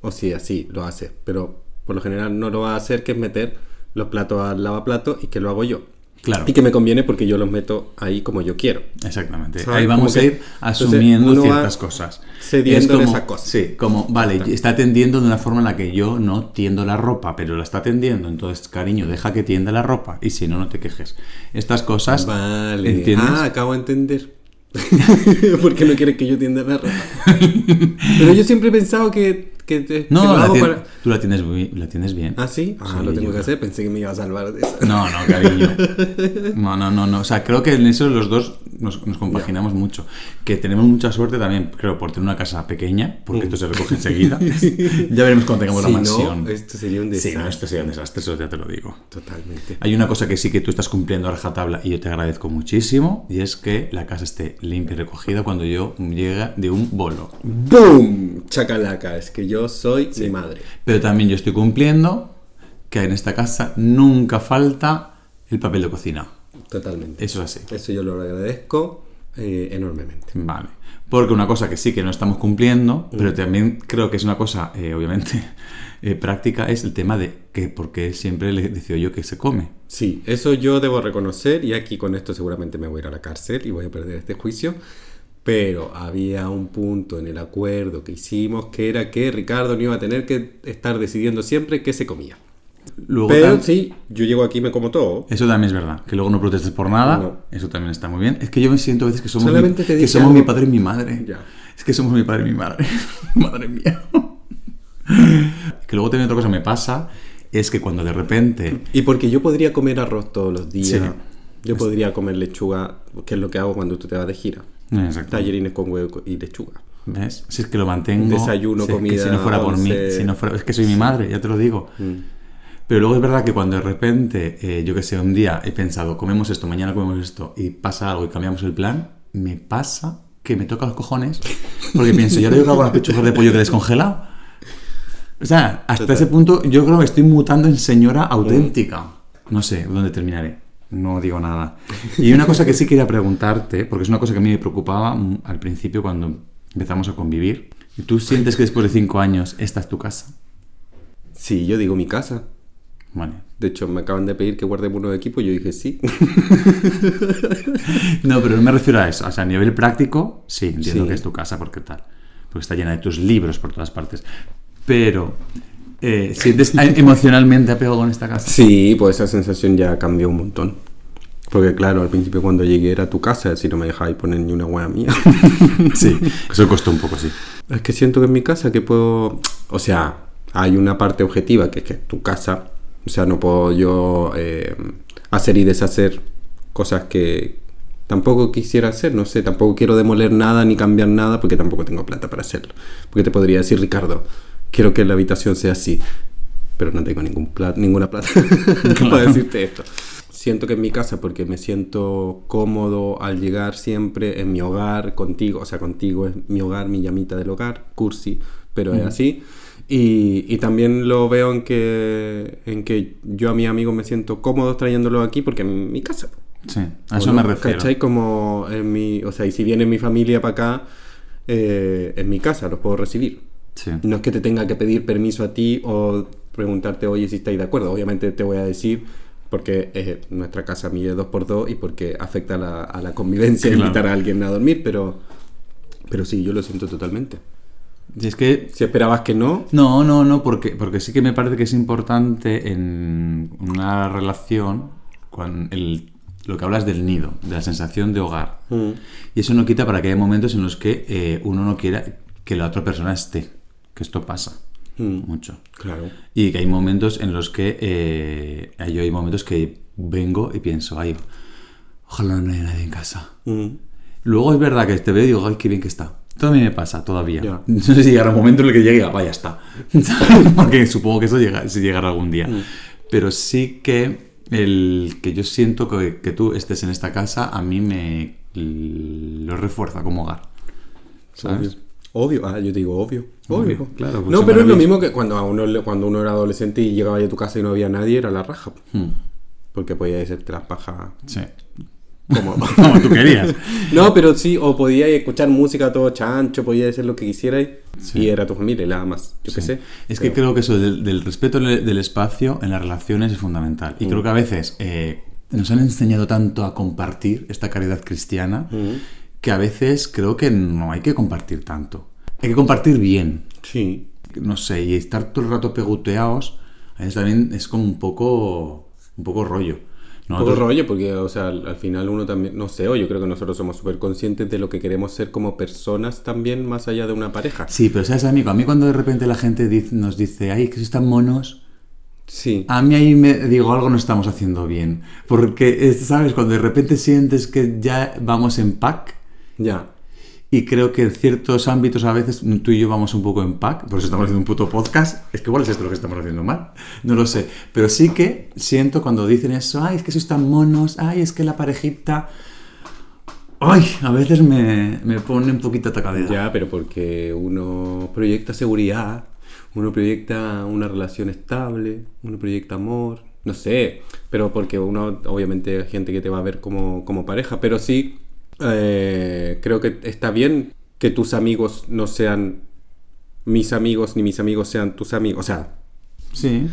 o sí, así lo haces, pero por lo general no lo vas a hacer, que es meter los platos al lavaplato y que lo hago yo. Claro. Y que me conviene porque yo los meto ahí como yo quiero. Exactamente. Ahí vamos Como a que- ir asumiendo entonces, ciertas cosas. cediendo en Es como- esa cosa. Sí, como, vale, está tendiendo de una forma en la que yo no tiendo la ropa, pero la está tendiendo. Entonces, cariño, deja que tienda la ropa. Y si no, no te quejes. Estas cosas. Vale. ¿Entiendes? Ah, acabo de entender. Porque no quieres que yo tienda la ropa. Pero yo siempre he pensado que, que, te- no, lo la hago para... tú la tienes, la tienes bien. ¿Ah, sí? Ah, Sí, lo tengo yo que hacer. Pensé que me iba a salvar de eso. No, no, cariño. No, no, no, no. O sea, creo que en eso los dos nos, nos compaginamos mucho. Que tenemos mucha suerte también, creo, por tener una casa pequeña, porque esto se recoge enseguida. ya veremos cuando tengamos Si la no, mansión. esto sería un Sí, desastre. no, esto sería un desastre, eso ya te lo digo. Totalmente. Hay una cosa que sí que tú estás cumpliendo a rajatabla y yo te agradezco muchísimo, y es que la casa esté limpia y recogida cuando yo llegue de un bolo. ¡Boom! Chacalaca. Es que yo soy mi madre. Pero también yo estoy cumpliendo que en esta casa nunca falta el papel de cocina. Totalmente. Eso es así. Eso yo lo agradezco eh, enormemente. Vale. Porque una cosa que sí que no estamos cumpliendo, pero también creo que es una cosa, eh, obviamente, eh, práctica, es el tema de que por qué siempre le decido yo que se come. Sí, eso yo debo reconocer y aquí con esto seguramente me voy a ir a la cárcel y voy a perder este juicio. Pero había un punto en el acuerdo que hicimos que era que Ricardo no iba a tener que estar decidiendo siempre qué se comía. Luego Pero sí, yo llego aquí y me como todo. Eso también es verdad, que luego no protestes por nada, No. eso también está muy bien. Es que yo me siento a veces que somos, mi, que somos algo- mi padre y mi madre. Ya. Es que somos mi padre y mi madre. madre mía. que luego también otra cosa me pasa, es que cuando de repente... Y porque yo podría comer arroz todos los días. Sí. Yo podría comer lechuga, que es lo que hago cuando tú te vas de gira. Exacto. Tallerines con huevo y lechuga. ¿Ves? Si es que lo mantengo. Desayuno, si es que comida, si no fuera por mí, si no fuera, es que soy mi madre, ya te lo digo. Mm. Pero luego es verdad que cuando de repente, eh, yo que sé, un día he pensado, comemos esto, mañana comemos esto, y pasa algo y cambiamos el plan, me pasa que me toca los cojones, porque pienso, ¿y ahora yo con las pechugas de pollo que descongelado? O sea, hasta Total. ese punto yo creo que estoy mutando en señora auténtica. No sé dónde terminaré. No digo nada. Y una cosa que sí quería preguntarte, porque es una cosa que a mí me preocupaba al principio cuando empezamos a convivir. ¿Tú sientes que después de cinco años esta es tu casa? Sí, yo digo mi casa. Vale. De hecho, me acaban de pedir que guardemos unos equipos y yo dije sí. No, pero no me refiero a eso. O sea, a nivel práctico, sí, entiendo Sí. que es tu casa, porque tal. Porque está llena de tus libros por todas partes. Pero, eh, ¿sientes emocionalmente apego con esta casa? Sí, pues esa sensación ya cambió un montón. Porque claro, al principio cuando llegué era tu casa, si no me dejabais poner ni una hueá mía. Sí, eso costó un poco, sí. es que siento que en mi casa que puedo... O sea, hay una parte objetiva que es que es tu casa. O sea, no puedo yo eh, hacer y deshacer cosas que tampoco quisiera hacer. No sé, tampoco quiero demoler nada ni cambiar nada porque tampoco tengo plata para hacerlo. Porque te podría decir, Ricardo, quiero que la habitación sea así. Pero no tengo ningún pla- ninguna plata para decirte esto. Siento que en mi casa, porque me siento cómodo al llegar siempre en mi hogar contigo, o sea, contigo es mi hogar, mi llamita del hogar, cursi, pero es así. Y, y también lo veo en que, en que yo a mi amigo me siento cómodo trayéndolo aquí porque es mi casa. Sí, a ¿O eso me refiero. ¿Cachai? Como en mi, o sea, y si viene mi familia para acá, eh, en mi casa los puedo recibir. Sí. No es que te tenga que pedir permiso a ti o preguntarte, oye, si estáis de acuerdo. Obviamente te voy a decir, porque eh, nuestra casa mide dos por dos y porque afecta a la, a la convivencia Claro. invitar a alguien a dormir, pero, pero sí, yo lo siento totalmente. Y es que Si esperabas que no, No, no, no, porque, porque sí que me parece que es importante en una relación con el, lo que hablas del nido, de la sensación de hogar. Mm. Y eso no quita para que haya momentos en los que eh, uno no quiera que la otra persona esté, que esto pasa. Mm. mucho. Claro. Y que hay momentos en los que eh, yo hay momentos que vengo y pienso, ay, ojalá no haya nadie en casa. Mm. Luego es verdad que te veo y digo, ay, qué bien que está. Todo a mí me pasa todavía. No sé si llegará un momento en el que llegue y diga, vaya, está. Porque supongo que eso llega, sí llegará algún día. Mm. Pero sí que el que yo siento que, que tú estés en esta casa, a mí me lo refuerza como hogar. ¿Sabes? Obvio, ah, yo te digo obvio. Obvio. Obvio, claro, No, pero es lo mismo que cuando a uno, cuando uno era adolescente y llegaba a tu casa y no había nadie, era la raja. Hmm, Porque podía hacerte las pajas Sí. como... Como tú querías. no, pero sí, o podías escuchar música todo chancho, podías hacer lo que quisieras Sí. y era tu familia nada más. Yo qué Sí. sé. Es que creo que eso del, del respeto del espacio en las relaciones es fundamental. Y creo que a veces eh, nos han enseñado tanto a compartir esta caridad cristiana que a veces creo que no hay que compartir tanto. Hay que compartir bien. Sí. No sé, y estar todo el rato peguteados a veces también es como un poco, un poco rollo. Todo Nosotros- rollo, porque, o sea, al, al final uno también, no sé, o yo creo que nosotros somos súper conscientes de lo que queremos ser como personas también, más allá de una pareja. Sí, pero sabes, amigo, a mí cuando de repente la gente dice- nos dice, ay, que sois tan monos, Sí. A mí ahí me digo, algo no estamos haciendo bien. Porque, ¿sabes? Cuando de repente sientes que ya vamos en pack, Ya. y creo que en ciertos ámbitos a veces tú y yo vamos un poco en pack, por eso estamos haciendo un puto podcast, es que igual es esto lo que estamos haciendo mal, no lo sé. Pero sí que siento cuando dicen eso, ay, es que sois tan monos, ay, es que la parejita... Ay, a veces me, me pone un poquito atacadera. Ya, pero porque uno proyecta seguridad, uno proyecta una relación estable, uno proyecta amor, no sé, pero porque uno, obviamente, hay gente que te va a ver como, como pareja, pero sí, eh, creo que está bien que tus amigos no sean mis amigos, ni mis amigos sean tus amigos, o sea, Sí.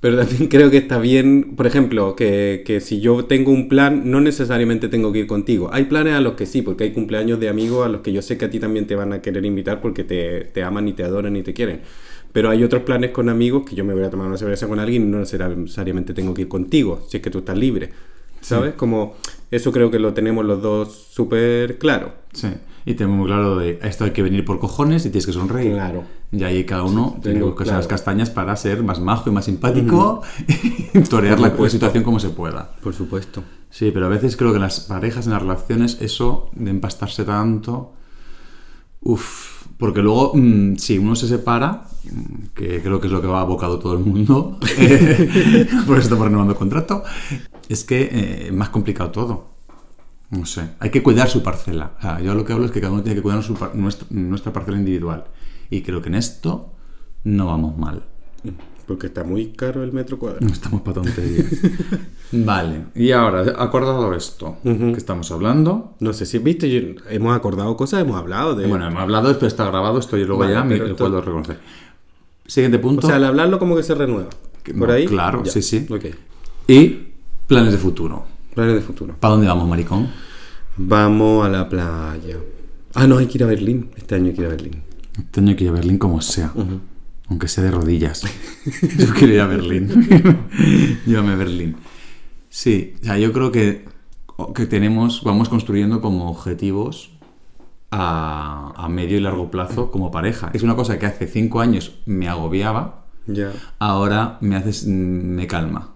pero también creo que está bien, por ejemplo, que, que si yo tengo un plan, no necesariamente tengo que ir contigo. Hay planes a los que sí, porque hay cumpleaños de amigos a los que yo sé que a ti también te van a querer invitar porque te, te aman y te adoran y te quieren. Pero hay otros planes con amigos que yo me voy a tomar una cerveza con alguien y no necesariamente tengo que ir contigo, si es que tú estás libre. ¿Sabes? Como eso creo que lo tenemos los dos súper claro. Sí. Y tengo muy claro de esto hay que venir por cojones y tienes que sonreír. Claro. Y ahí cada uno tiene que buscarse claro. las castañas para ser más majo y más simpático y torear Por la supuesto. situación como se pueda. Por supuesto. Sí, pero a veces creo que en las parejas, en las relaciones, eso de empastarse tanto. Uff. Porque luego, mm, si uno se separa, mm, que creo que es lo que va abocado todo el mundo, eh, por eso estamos renovando contrato, es que eh, es más complicado todo. No sé, hay que cuidar su parcela. O sea, yo lo que hablo es que cada uno tiene que cuidar su par- nuestra, nuestra parcela individual. Y creo que en esto no vamos mal. Porque está muy caro el metro cuadrado. No estamos para tonterías. vale, y ahora, acordado esto que estamos hablando. No sé si viste, yo- hemos acordado cosas, hemos hablado de... Bueno, hemos hablado, pero está grabado, esto y luego Vale, ya me lo esto- puedo reconocer. Siguiente punto. O sea, al hablarlo como que se renueva. ¿Por no, ahí? claro, Ya. sí, sí. Ok. Y planes de futuro. Planes de futuro. ¿Para dónde vamos, maricón? Vamos a la playa. Ah, no, hay que ir a Berlín. Este año hay que ir a Berlín. Este año quiero ir a Berlín como sea. Aunque sea de rodillas. yo quiero ir a Berlín. Llévame a Berlín. Sí, o sea, yo creo que, que tenemos, vamos construyendo como objetivos a, a medio y largo plazo como pareja. Es una cosa que hace cinco años me agobiaba, Ya. ahora me haces me calma.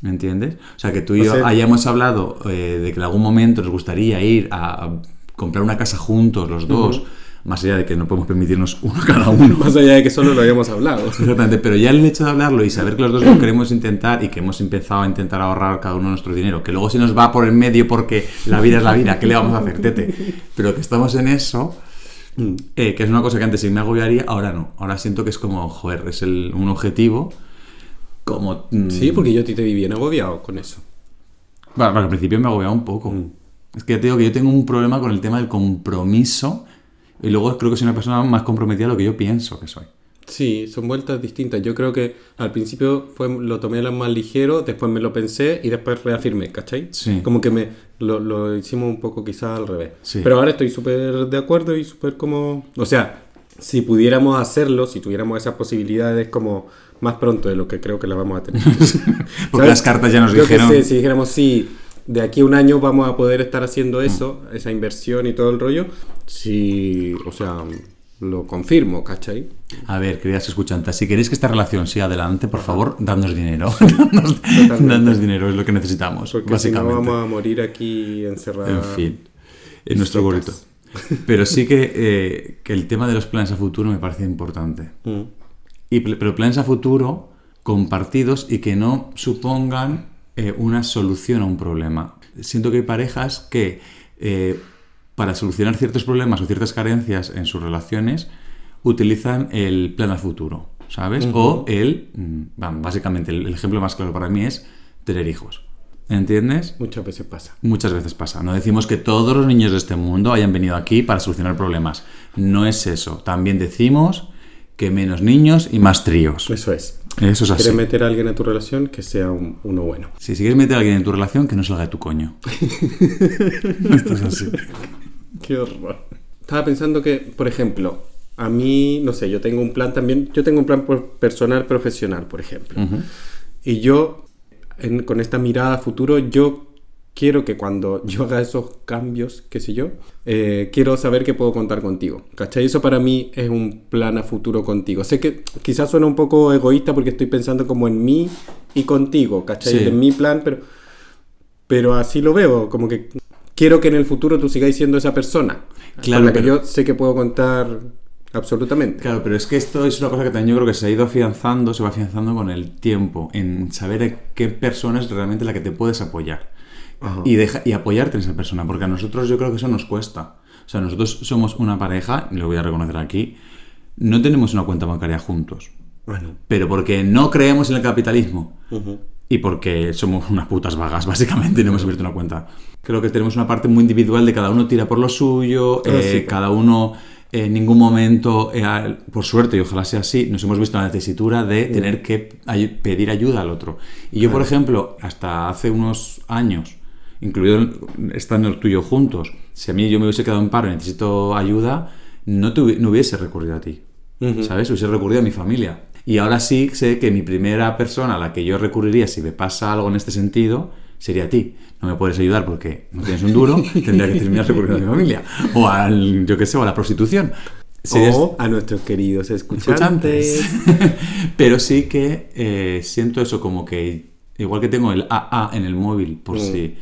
¿Me entiendes? O sea, que tú y O yo sea- hayamos hablado eh, de que en algún momento nos gustaría ir a, a comprar una casa juntos, los dos, más allá de que no podemos permitirnos uno cada uno. Más allá de que solo lo habíamos hablado. Exactamente, pero ya el hecho de hablarlo y saber que los dos lo queremos intentar y que hemos empezado a intentar ahorrar cada uno nuestro dinero, que luego se nos va por el medio porque la vida es la vida, ¿qué le vamos a hacer, tete? Pero que estamos en eso, eh, que es una cosa que antes sí me agobiaría, ahora no. Ahora siento que es como, joder, es el- un objetivo como... mm, Sí, porque yo a ti te vi bien agobiado con eso. Bueno, porque al principio me agobiaba un poco. Es que ya te digo que yo tengo un problema con el tema del compromiso y luego creo que soy una persona más comprometida de lo que yo pienso que soy. Sí, son vueltas distintas. Yo creo que al principio fue, lo tomé lo más ligero, después me lo pensé y después reafirmé, ¿cachai? Sí. Como que me lo, lo hicimos un poco quizás al revés. Sí. Pero ahora estoy súper de acuerdo y súper como... O sea, si pudiéramos hacerlo, si tuviéramos esas posibilidades como más pronto de lo que creo que la vamos a tener. Porque las cartas ya nos Creo que dijeron- sí, si dijéramos, sí, de aquí a un año vamos a poder estar haciendo eso, esa inversión y todo el rollo, sí, o sea, lo confirmo, ¿cachai? A ver, queridas escuchantes, si queréis que esta relación siga adelante, por favor, dadnos dinero. dadnos, dadnos dinero, es lo que necesitamos, Porque básicamente. si no vamos a morir aquí encerrados. En fin, en nuestro gorrito. Pero sí que, eh, que el tema de los planes a futuro me parece importante. Mm. Y, pl- pero planes a futuro compartidos y que no supongan eh, una solución a un problema. Siento que hay parejas que eh, para solucionar ciertos problemas o ciertas carencias en sus relaciones utilizan el plan a futuro, ¿sabes? O el, mm, vamos, básicamente el, el ejemplo más claro para mí es tener hijos. ¿Entiendes? Muchas veces pasa. Muchas veces pasa. No decimos que todos los niños de este mundo hayan venido aquí para solucionar problemas. No es eso. También decimos que menos niños y más tríos. Eso es. Eso es así. ¿Quieres meter a alguien a tu relación? Que sea un- uno bueno. Si quieres meter a alguien en tu relación, que no salga de tu coño. Esto es así. Qué horror. Estaba pensando que, por ejemplo, a mí, no sé, yo tengo un plan también, yo tengo un plan personal, profesional, por ejemplo. Y yo, en- con esta mirada a futuro, yo quiero que cuando yo haga esos cambios, qué sé yo, eh, quiero saber que puedo contar contigo. ¿Cachai? Eso para mí es un plan a futuro contigo. Sé que quizás suena un poco egoísta porque estoy pensando como en mí y contigo, ¿cachai? Sí. En mi plan, pero, pero así lo veo, como que quiero que en el futuro tú sigáis siendo esa persona. Claro, con la que pero- yo sé que puedo contar absolutamente. Claro, pero es que esto es una cosa que también yo creo que se ha ido afianzando, se va afianzando con el tiempo, en saber a qué persona es realmente la que te puedes apoyar. Ajá. Y, deja, y apoyarte en esa persona, porque a nosotros yo creo que eso nos cuesta. O sea, nosotros somos una pareja, lo voy a reconocer aquí, no tenemos una cuenta bancaria juntos, Bueno. pero porque no creemos en el capitalismo. Ujú. Y porque somos unas putas vagas, básicamente, y no hemos abierto una cuenta. Creo que tenemos una parte muy individual de cada uno tira por lo suyo, Ah, eh, sí. cada uno eh, en ningún momento, eh, por suerte, y ojalá sea así, nos hemos visto en la tesitura de tener que ay- pedir ayuda al otro. Y yo, por ejemplo, hasta hace unos años, incluido el- estando tú y yo juntos, si a mí yo me hubiese quedado en paro y necesito ayuda, no, te no hubiese recurrido a ti. Ujú. ¿Sabes? Hubiese recurrido a mi familia. Y ahora sí sé que mi primera persona a la que yo recurriría si me pasa algo en este sentido sería a ti. No me puedes ayudar porque no tienes un duro, tendría que terminar recurriendo a mi familia. O al, yo qué sé, o a la prostitución. Serías- O a nuestros queridos escuchantes. escuchantes. Pero sí que eh, siento eso como que, igual que tengo el AA en el móvil, por Mm. si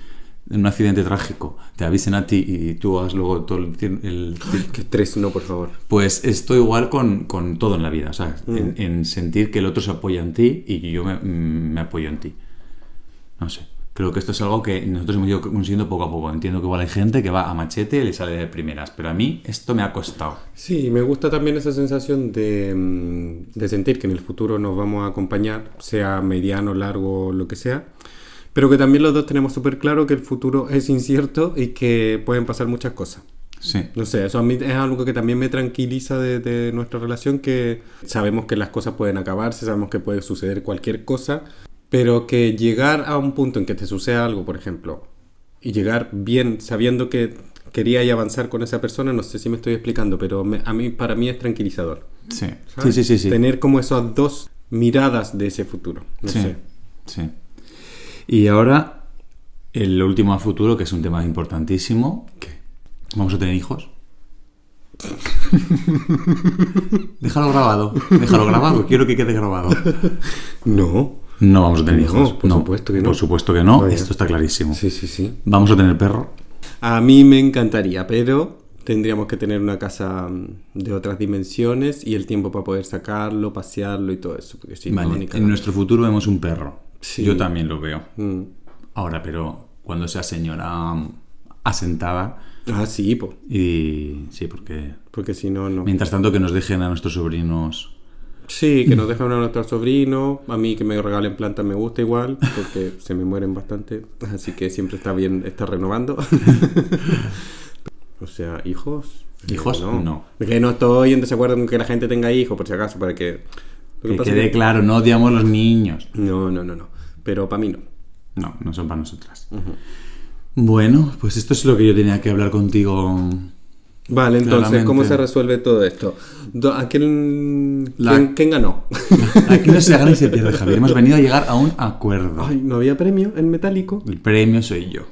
en un accidente trágico te avisen a ti y tú hagas luego todo el, el Qué estrés, no, por favor. pues esto igual con, con todo en la vida, o sea, Mm. en, en sentir que el otro se apoya en ti y que yo me, mm, me apoyo en ti. No sé, creo que esto es algo que nosotros hemos ido consiguiendo poco a poco. Entiendo que igual hay gente que va a machete y le sale de primeras, pero a mí esto me ha costado. Sí, me gusta también esa sensación de, mm, de sentir que en el futuro nos vamos a acompañar, sea mediano, largo, lo que sea, pero que también los dos tenemos súper claro que el futuro es incierto y que pueden pasar muchas cosas. Sí, No sé, eso a mí es algo que también me tranquiliza de, de nuestra relación, que sabemos que las cosas pueden acabarse, sabemos que puede suceder cualquier cosa, pero que llegar a un punto en que te suceda algo, por ejemplo, y llegar bien sabiendo que quería y avanzar con esa persona, no sé si me estoy explicando, pero me- a mí, para mí es tranquilizador. sí, sí, sí, sí. sí. Tener como esas dos miradas de ese futuro. No sí, sé. sí. Y ahora, el último a futuro, que es un tema importantísimo. ¿Qué? ¿Vamos a tener hijos? déjalo grabado, déjalo grabado, quiero que quede grabado. No. No vamos a tener No, hijos. por supuesto que no. Por supuesto que no, Vaya. esto está clarísimo. Sí, sí, sí. Vamos a tener perro. A mí me encantaría, pero tendríamos que tener una casa mm, de otras dimensiones y el tiempo para poder sacarlo, pasearlo y todo eso. Porque si Vale, en nuestro futuro vemos un perro. Sí. Yo también lo veo. Mm. Ahora, pero cuando sea señora mm, asentada Ah, sí, po. y sí, porque porque si no, no. mientras tanto que nos dejen a nuestros sobrinos Sí, que nos dejan a nuestros sobrinos. A mí que me regalen plantas me gusta igual, porque se me mueren bastante. Así que siempre está bien estar renovando. o sea, hijos. ¿Hijos? No. Que no estoy en desacuerdo con que la gente tenga hijos, por si acaso, para que. Lo que quede que- claro, no odiamos los niños. No, no, no, no. Pero para mí no. No, no son para nosotras. Bueno, pues esto es lo que yo tenía que hablar contigo. Vale, entonces, Claramente. ¿cómo se resuelve todo esto? ¿A quién, La- quién, quién ganó? Aquí no se gana y se pierde, Javier. Hemos venido a llegar a un acuerdo. Ay, ¿no había premio en metálico? El premio soy yo.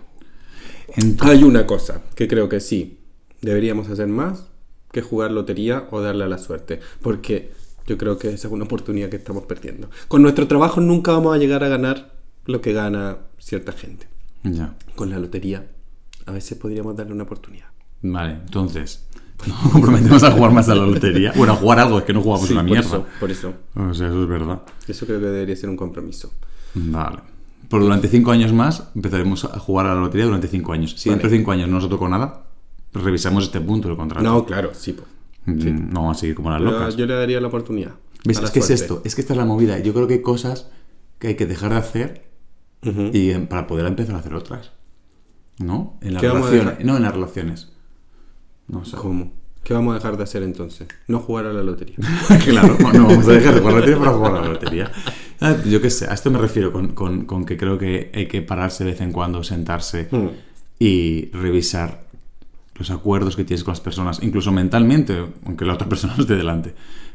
Hay una cosa que creo que sí deberíamos hacer más, que jugar lotería o darle a la suerte. Porque yo creo que esa es una oportunidad que estamos perdiendo. Con nuestro trabajo nunca vamos a llegar a ganar lo que gana cierta gente. Ya. Con la lotería, a veces podríamos darle una oportunidad. Vale, entonces, nos comprometemos a jugar más a la lotería. Bueno, a jugar algo, es que no jugamos Sí, una por mierda. eso, por eso. O sea, eso es verdad. Eso creo que debería ser un compromiso. Vale. Por durante cinco años más empezaremos a jugar a la lotería durante cinco años. Si Vale. dentro de cinco años no nos tocó nada, revisamos este punto del contrato. No, claro, sí. po. Mm, No vamos a seguir como las Pero locas. yo le daría la oportunidad. ¿Ves? Es que es esto, es que esta es la movida. Yo creo que hay cosas que hay que dejar de hacer y em, para poder empezar a hacer otras. ¿No? En las ¿Qué vamos a relaciones. No, en las relaciones. No sé. ¿Cómo? ¿Qué vamos a dejar de hacer entonces? No jugar a la lotería. claro, no vamos a dejar de jugar a la lotería para jugar a la lotería. Ah, Yo qué sé, a esto me refiero con, con- con que creo que hay que pararse de vez en cuando, sentarse Hmm. y revisar los acuerdos que tienes con las personas, incluso mentalmente, aunque la otra persona no esté delante,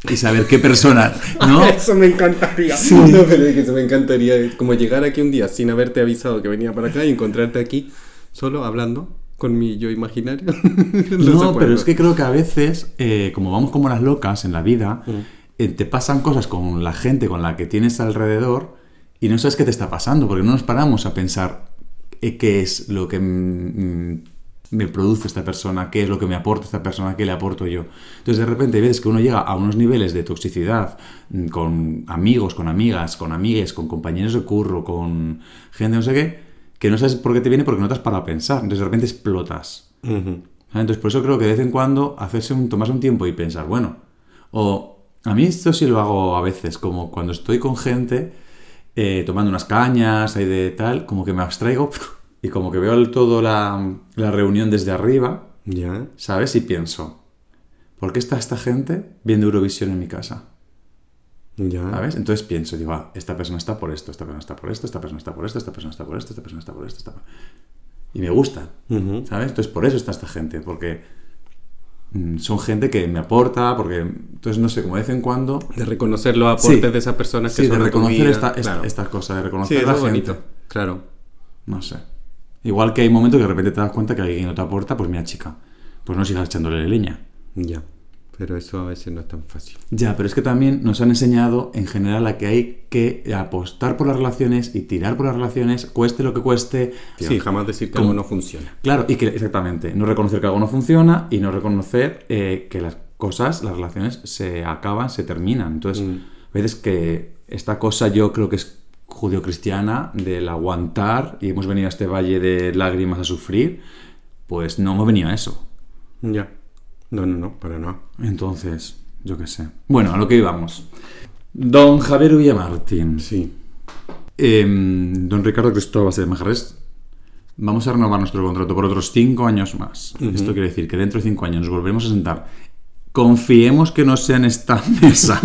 y saber qué persona, ¿no? Eso me encantaría. No, pero es que eso me encantaría. Como llegar aquí un día sin haberte avisado que venía para acá y encontrarte aquí solo hablando con mi yo imaginario. No, pero es que creo que a veces, eh, como vamos como las locas en la vida, eh, te pasan cosas con la gente con la que tienes alrededor y no sabes qué te está pasando, porque no nos paramos a pensar eh, qué es lo que mm, mm, me produce esta persona, qué es lo que me aporta esta persona, qué le aporto yo. Entonces de repente veces que uno llega a unos niveles de toxicidad mm, con amigos, con amigas, con amigues, con compañeros de curro, con gente no sé qué, que no sabes por qué te viene porque no te has parado a pensar. Entonces de repente explotas. Ujú. ¿Vale? Entonces, por eso creo que de vez en cuando hacerse un, tomarse un tiempo y pensar, bueno, o a mí esto sí lo hago a veces, como cuando estoy con gente eh, tomando unas cañas ahí de tal, como que me abstraigo y como que veo el- todo la, la reunión desde arriba, Ya. ¿sabes? Y pienso, ¿por qué está esta gente viendo Eurovisión en mi casa? Ya. ¿Sabes? Entonces pienso, digo, ah, esta persona está por esto, esta persona está por esto, esta persona está por esto, esta persona está por esto, esta persona está por esto, esta por... Y me gusta, Ujú. ¿sabes? Entonces por eso está esta gente, porque mm, son gente que me aporta, porque entonces no sé, como de vez en cuando... De reconocer los aportes Sí. de esas personas que Sí, son de reconocer esta, esta- claro. estas cosas, de Sí, reconocer eso la gente. bonito. Claro. No sé. Igual que hay momentos que de repente te das cuenta que alguien no te aporta, pues mira, chica, pues no sigas echándole leña. Ya. Pero eso a veces no es tan fácil. Ya, pero es que también nos han enseñado en general a que hay que apostar por las relaciones y tirar por las relaciones, cueste lo que cueste. Sí, jamás decir que Como- algo no funciona. Claro, y que exactamente, no reconocer que algo no funciona y no reconocer eh, que las cosas, las relaciones se acaban, se terminan. Entonces, Mm. a veces que esta cosa yo creo que es judio-cristiana del aguantar y hemos venido a este valle de lágrimas a sufrir, pues no hemos venido a eso. Ya. No, no, no, para nada. Entonces, yo qué sé. Bueno, a lo que íbamos. Don Javier Villamartín. Sí. Em, don Ricardo Cristóbal de Majarres, vamos a renovar nuestro contrato por otros cinco años más. Esto quiere decir que dentro de cinco años nos volveremos a sentar. Confiemos que no sea en esta mesa.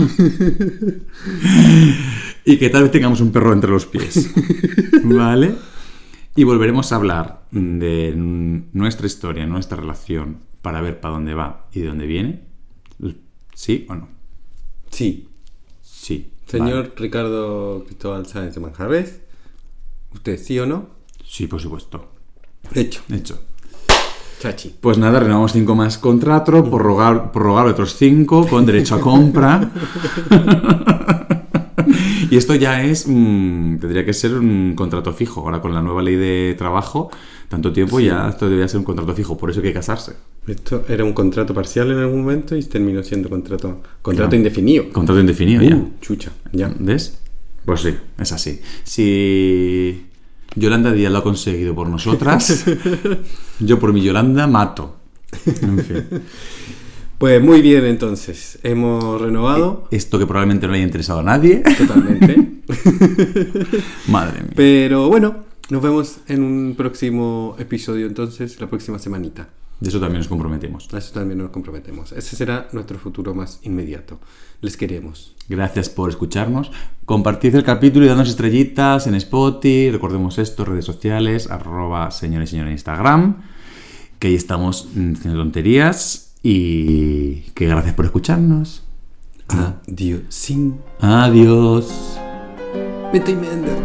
Y que tal vez tengamos un perro entre los pies. ¿Vale? Y volveremos a hablar de nuestra historia, nuestra relación, para ver para dónde va y de dónde viene. ¿Sí o no? Sí. Sí. Señor Vale. Ricardo Cristóbal Sáenz de Manjarres, ¿usted sí o no? Sí, por supuesto. Hecho. Hecho. Chachi. Pues nada, renovamos cinco más contrato, prorrogar, prorrogar otros cinco con derecho a compra. y esto ya es, mm, tendría que ser un contrato fijo. Ahora con la nueva ley de trabajo, tanto tiempo ya esto debería ser un contrato fijo, por eso hay que casarse. Esto era un contrato parcial en algún momento y terminó siendo contrato, contrato indefinido. Contrato indefinido ya. Uh, chucha, ya. ¿Ves? Pues sí, es así. Si Yolanda Díaz lo ha conseguido por nosotras, yo por mi Yolanda mato. En fin. Pues muy bien, entonces. Hemos renovado Esto que probablemente no le haya interesado a nadie. totalmente. Madre mía. Pero bueno, nos vemos en un próximo episodio, entonces, la próxima semanita. De eso también nos comprometimos. A eso también nos comprometemos. Ese será nuestro futuro más inmediato. Les queremos. Gracias por escucharnos. Compartid el capítulo y dadnos estrellitas en Spotify. Recordemos esto, redes sociales, arroba señor y señora en Instagram. Que ahí estamos mm, haciendo tonterías. Y que gracias por escucharnos. Adiós. Sin Adiós. Vete y Mender.